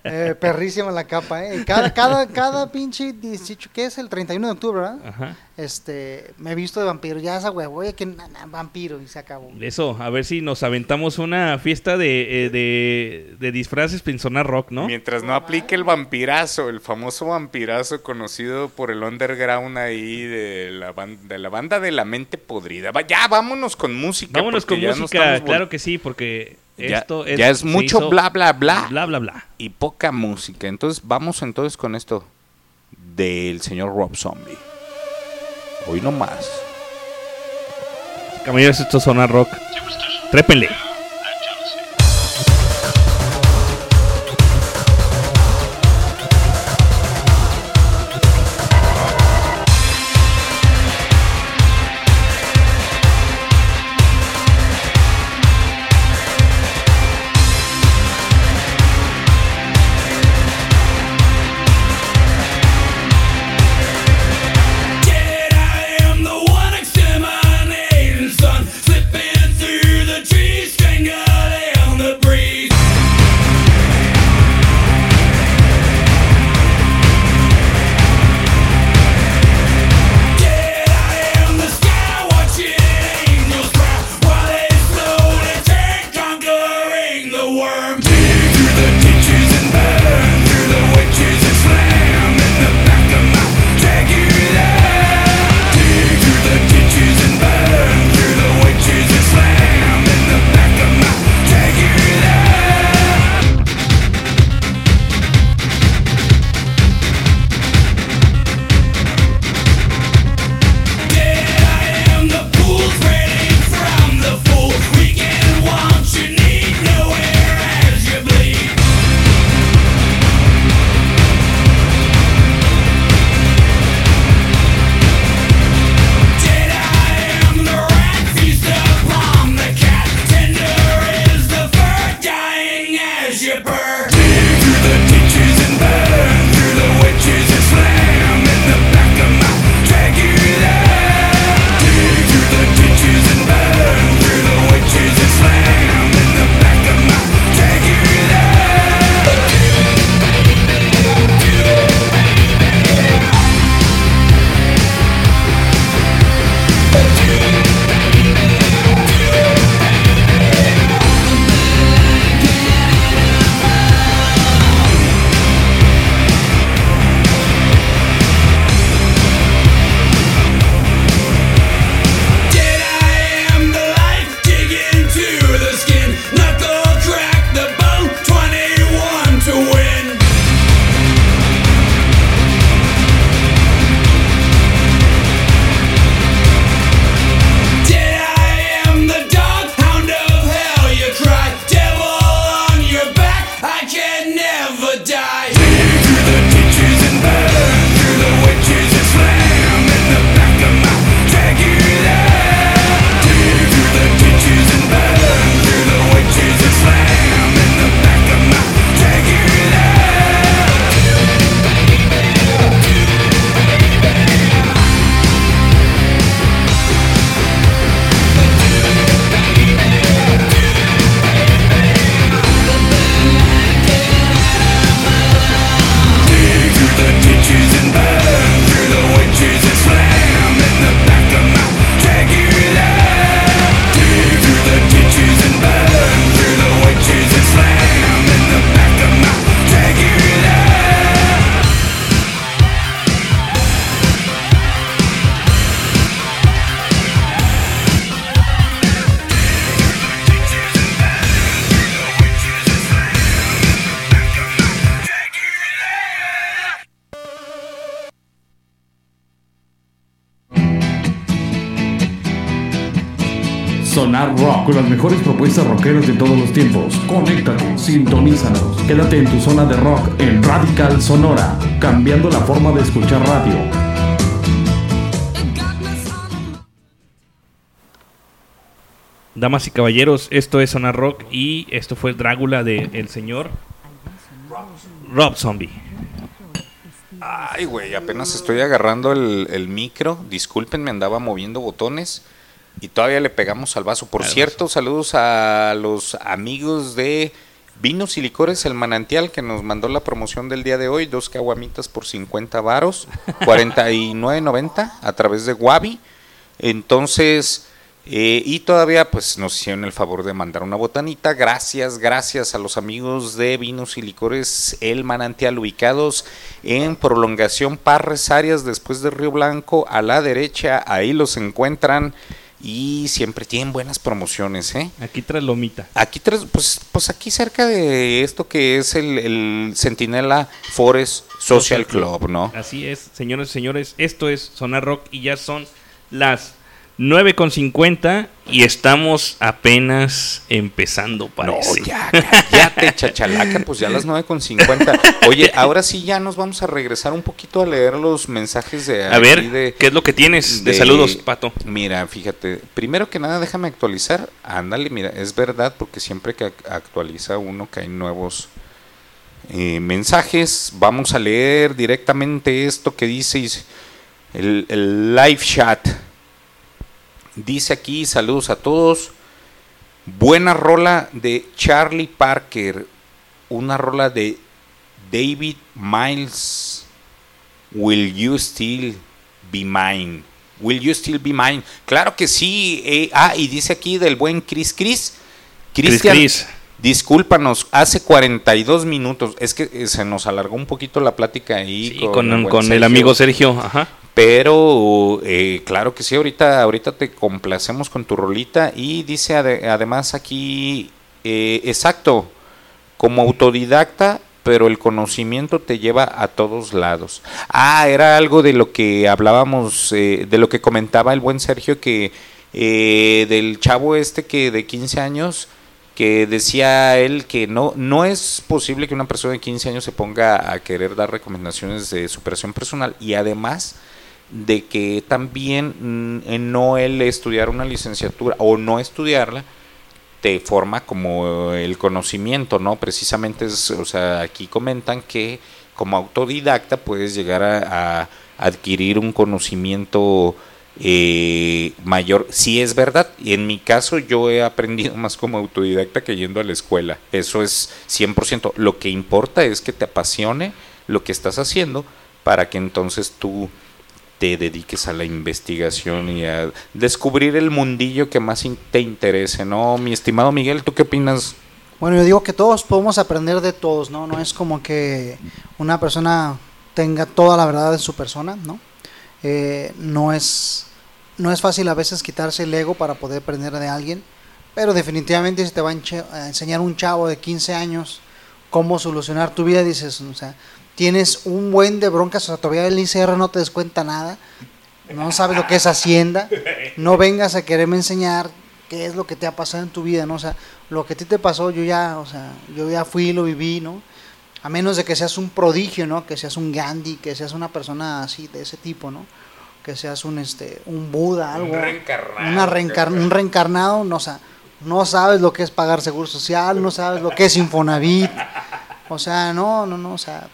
Eh, perrísima la capa, ¿eh? Cada, cada, cada pinche 18, ¿qué es? El 31 de octubre, ¿verdad? Ajá. Este, me he visto de vampiro, ya esa huevo, oye, que na- na, vampiro, y se acabó. Eso, a ver si nos aventamos una fiesta de, eh, de, de disfraces en zona rock, ¿no? Mientras no aplique el vampirazo, el famoso vampirazo conocido por el underground ahí de la, ban- de la banda de la mente podrida. Va- Ya, vámonos con música. Vámonos con música, claro que sí, porque Ya- esto ya es se mucho hizo bla, bla, bla. Bla, bla, bla. Y poca música. Entonces, vamos entonces con esto del señor Rob Zombie. Hoy no más. Caballeros, esto es zona rock. Trépenle. Mejores propuestas rockeras de todos los tiempos. Conéctate, sintonízanos. Quédate en tu zona de rock en Radical Sonora, cambiando la forma de escuchar radio. Damas y caballeros, esto es Sonar Rock y esto fue Drácula de el señor Rob Zombie. Ay, güey, apenas estoy agarrando el, el micro. Disculpen, me andaba moviendo botones. Y todavía le pegamos al vaso. Por cierto, saludos a los amigos de Vinos y Licores El Manantial que nos mandó la promoción del día de hoy. Dos caguamitas por 50 varos, 49.90 a través de Wabi. Entonces, eh, y todavía pues nos hicieron el favor de mandar una botanita. Gracias, gracias a los amigos de Vinos y Licores El Manantial ubicados en prolongación Parres Arias después de Río Blanco a la derecha. Ahí los encuentran y siempre tienen buenas promociones, ¿eh? Aquí tras Lomita. Aquí tras, pues, pues aquí cerca de esto que es el, el Centinela Forest Social Club, ¿no? Así es, señores y señores, esto es Sonar Rock y ya son las 9.50 y estamos apenas empezando, parece. No, ya, cállate, chachalaca, pues ya a las 9.50. Oye, ahora sí ya nos vamos a regresar un poquito a leer los mensajes de A ver, de- ¿qué es lo que tienes de saludos, Pato? Mira, fíjate, primero que nada déjame actualizar. Ándale, mira, es verdad porque siempre que ac- actualiza uno que hay nuevos eh, mensajes, vamos a leer directamente esto que dice el live chat. Dice aquí, saludos a todos. Buena rola de Charlie Parker, una rola de David Miles. Will you still be mine? Will you still be mine? Claro que sí. eh, ah, y dice aquí del buen Chris Chris. Cristian, Chris. discúlpanos, hace 42 minutos. Es que eh, se nos alargó un poquito la plática ahí Y con, con el amigo Sergio, ajá. Pero eh, claro que sí, ahorita, ahorita te complacemos con tu rolita. Y dice ade- además aquí, eh, exacto, como autodidacta, pero el conocimiento te lleva a todos lados. Ah, era algo de lo que hablábamos, eh, de lo que comentaba el buen Sergio, que eh, del chavo este que de 15 años, que decía él que no, no es posible que una persona de 15 años se ponga a querer dar recomendaciones de superación personal y además de que también mm, no el estudiar una licenciatura o no estudiarla te forma como el conocimiento, ¿no? Precisamente es, o sea, aquí comentan que como autodidacta puedes llegar a, adquirir un conocimiento eh, mayor, si es verdad. En mi caso yo he aprendido más como autodidacta que yendo a la escuela. Eso es 100%. Lo que importa es que te apasione lo que estás haciendo para que entonces tú te dediques a la investigación y a descubrir el mundillo que más te interese, ¿no? Mi estimado Miguel, ¿tú qué opinas? Bueno, yo digo que todos podemos aprender de todos, ¿no? No es como que una persona tenga toda la verdad en su persona, ¿no? Eh, no es no es fácil a veces quitarse el ego para poder aprender de alguien, pero definitivamente si te va a enseñar un chavo de 15 años cómo solucionar tu vida, dices, o sea, tienes un buen de broncas, o sea, todavía el ICR no te descuenta nada, no sabes lo que es Hacienda, no vengas a quererme enseñar qué es lo que te ha pasado en tu vida, ¿no? O sea, lo que a ti te pasó, yo ya, o sea, yo ya fui, lo viví, ¿no? A menos de que seas un prodigio, ¿no? Que seas un Gandhi, que seas una persona así, de ese tipo, ¿no? Que seas un, este, un Buda, algo. reencarnado, una reencar- un reencarnado, no, o sea, no sabes lo que es pagar seguro social, no sabes lo que es Infonavit. O sea, no, no, no, o sea,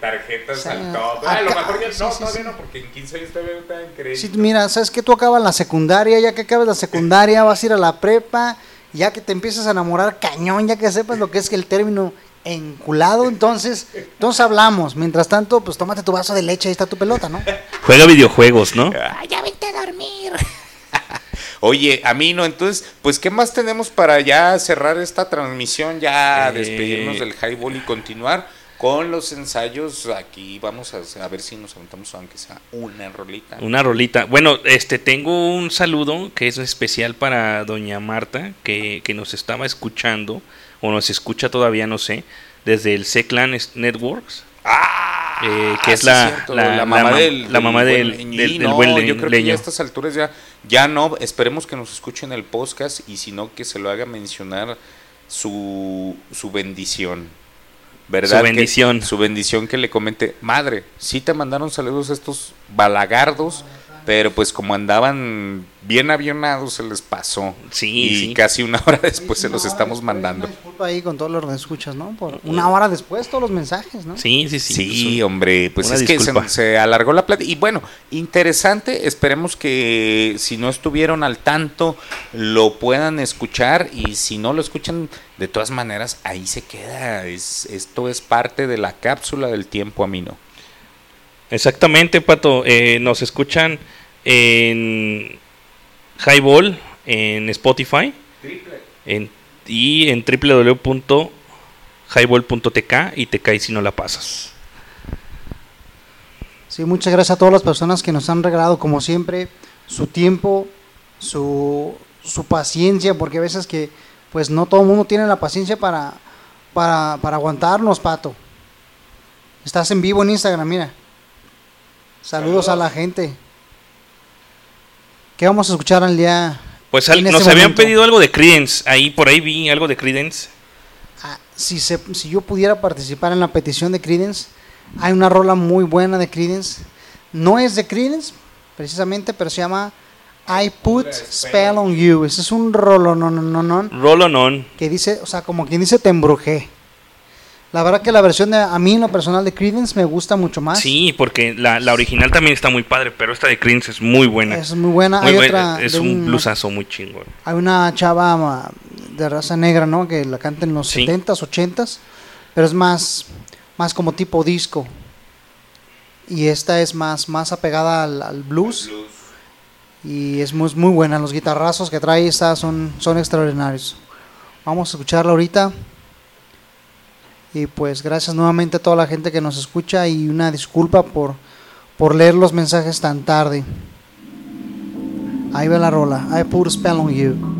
tarjetas sea, al top. acá- a lo mejor ya sí, no, sí, todavía sí. no, porque en 15 años todavía no te dan crédito. Mira, sabes que tú acabas la secundaria, ya que acabas la secundaria, vas a ir a la prepa, ya que te empiezas a enamorar cañón, ya que sepas lo que es que el término enculado, entonces, entonces hablamos. Mientras tanto, pues tómate tu vaso de leche, ahí está tu pelota, ¿no? Juega videojuegos, ¿no? ya vete a dormir. Oye, a mí no, entonces, pues, ¿qué más tenemos para ya cerrar esta transmisión, ya Eh, despedirnos del highball y continuar con los ensayos? Aquí vamos a, a ver si nos aventamos aunque sea una rolita. Una rolita. Bueno, este tengo un saludo que es especial para doña Marta, que, que nos estaba escuchando, o nos escucha todavía, no sé, desde el C-Clan Networks. ¡Ah! eh, que Ah, es la, la, la mamá ma- del, la mamá del, buen del, Leñi. del No, buen yo creo que ya a estas alturas ya, ya no, esperemos que nos escuchen el podcast y si no que se lo haga mencionar su, su bendición. ¿Verdad? Su Que- bendición. su bendición que le comente, madre, sí te mandaron saludos estos balagardos, pero pues como andaban bien avionados se les pasó. Sí, y sí. casi una hora después se los estamos mandando. Disculpa ahí con todos los que escuchas, ¿no? Por una hora después todos los mensajes, ¿no? Sí, sí, sí. Sí, hombre, pues Una es que se, se alargó la plática. Y bueno, interesante, esperemos que si no estuvieron al tanto lo puedan escuchar y si no lo escuchan, de todas maneras, ahí se queda. Es, esto es parte de la cápsula del tiempo, Amino. Exactamente, Pato. Eh, nos escuchan en Highball, en Spotify en, y en www.highball.tk y te caes si no la pasas. Sí, muchas gracias a todas las personas que nos han regalado, como siempre, su tiempo, su, su paciencia, porque a veces que, pues no todo el mundo tiene la paciencia para, para, para aguantarnos, Pato. Estás en vivo en Instagram, mira. Saludos, a la gente. ¿Qué vamos a escuchar al día? Pues al- nos ese habían momento? pedido algo de Credence. Ahí por ahí vi algo de Credence. si, se, si yo pudiera participar en la petición de Credence, hay una rola muy buena de Credence. No es de Credence, precisamente, pero se llama I Put Spell on You. Ese es un rolo, no, no, no, no. Que dice, o sea, como quien dice, te embrujé. La verdad que la versión de, a mí en lo personal de Credence me gusta mucho más. Sí, porque la, la original también está muy padre, pero esta de Credence es muy buena. Es muy buena. Muy Hay buena, otra Es un un- blusazo muy chingón. Hay una chava de raza negra, ¿no? Que la canta en los Sí. 70s, 80s, pero es más, más como tipo disco. Y esta es más, más apegada al, al blues. Y es muy, muy buena. Los guitarrazos que trae esta son, son extraordinarios. Vamos a escucharla ahorita. Y pues gracias nuevamente a toda la gente que nos escucha y una disculpa por, por leer los mensajes tan tarde. Ahí va la rola. I put a spell on you.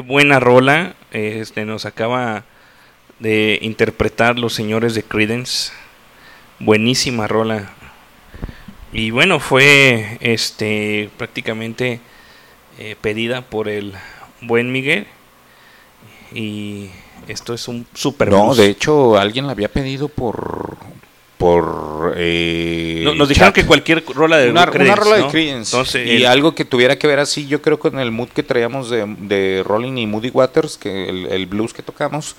Qué buena rola. Este nos acaba de interpretar los señores de Credence. Buenísima rola. Y bueno, fue este prácticamente eh, pedida por el buen Miguel. Y esto es un super No, blues. de hecho, alguien la había pedido por. Por. eh, No- nos dijeron chat. que cualquier rola de una, Creedence, una rola de. Creedence. Entonces, y el- algo que tuviera que ver así, yo creo con el mood que traíamos de, de Rolling y Moody Waters, que el, el blues que tocamos.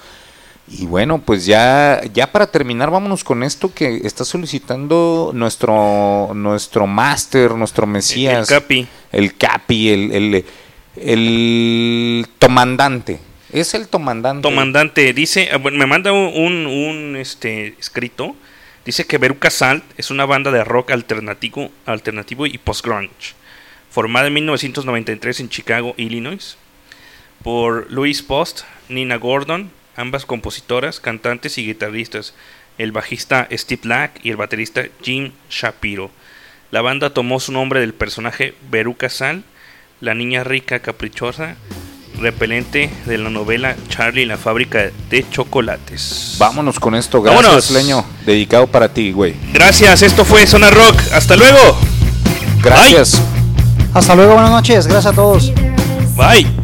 Y bueno, pues ya, ya para terminar, vámonos con esto que está solicitando nuestro, nuestro máster, nuestro mesías. el Capi. El Capi, el, el, el tomandante. Es el tomandante. Tomandante dice, ah, me manda un, un, un, este escrito. Dice que Veruca Salt es una banda de rock alternativo, y post-grunge, formada en 1993 en Chicago, Illinois, por Louis Post, Nina Gordon, ambas compositoras, cantantes y guitarristas, el bajista Steve Black y el baterista Jim Shapiro. La banda tomó su nombre del personaje Veruca Salt, la niña rica caprichosa repelente de la novela Charlie y la fábrica de chocolates. Vámonos con esto. Gracias, Vámonos. Leño. Dedicado para ti, güey. Gracias, esto fue Zona Rock. Hasta luego. Gracias. Hasta luego, buenas noches. Gracias a todos. Bye.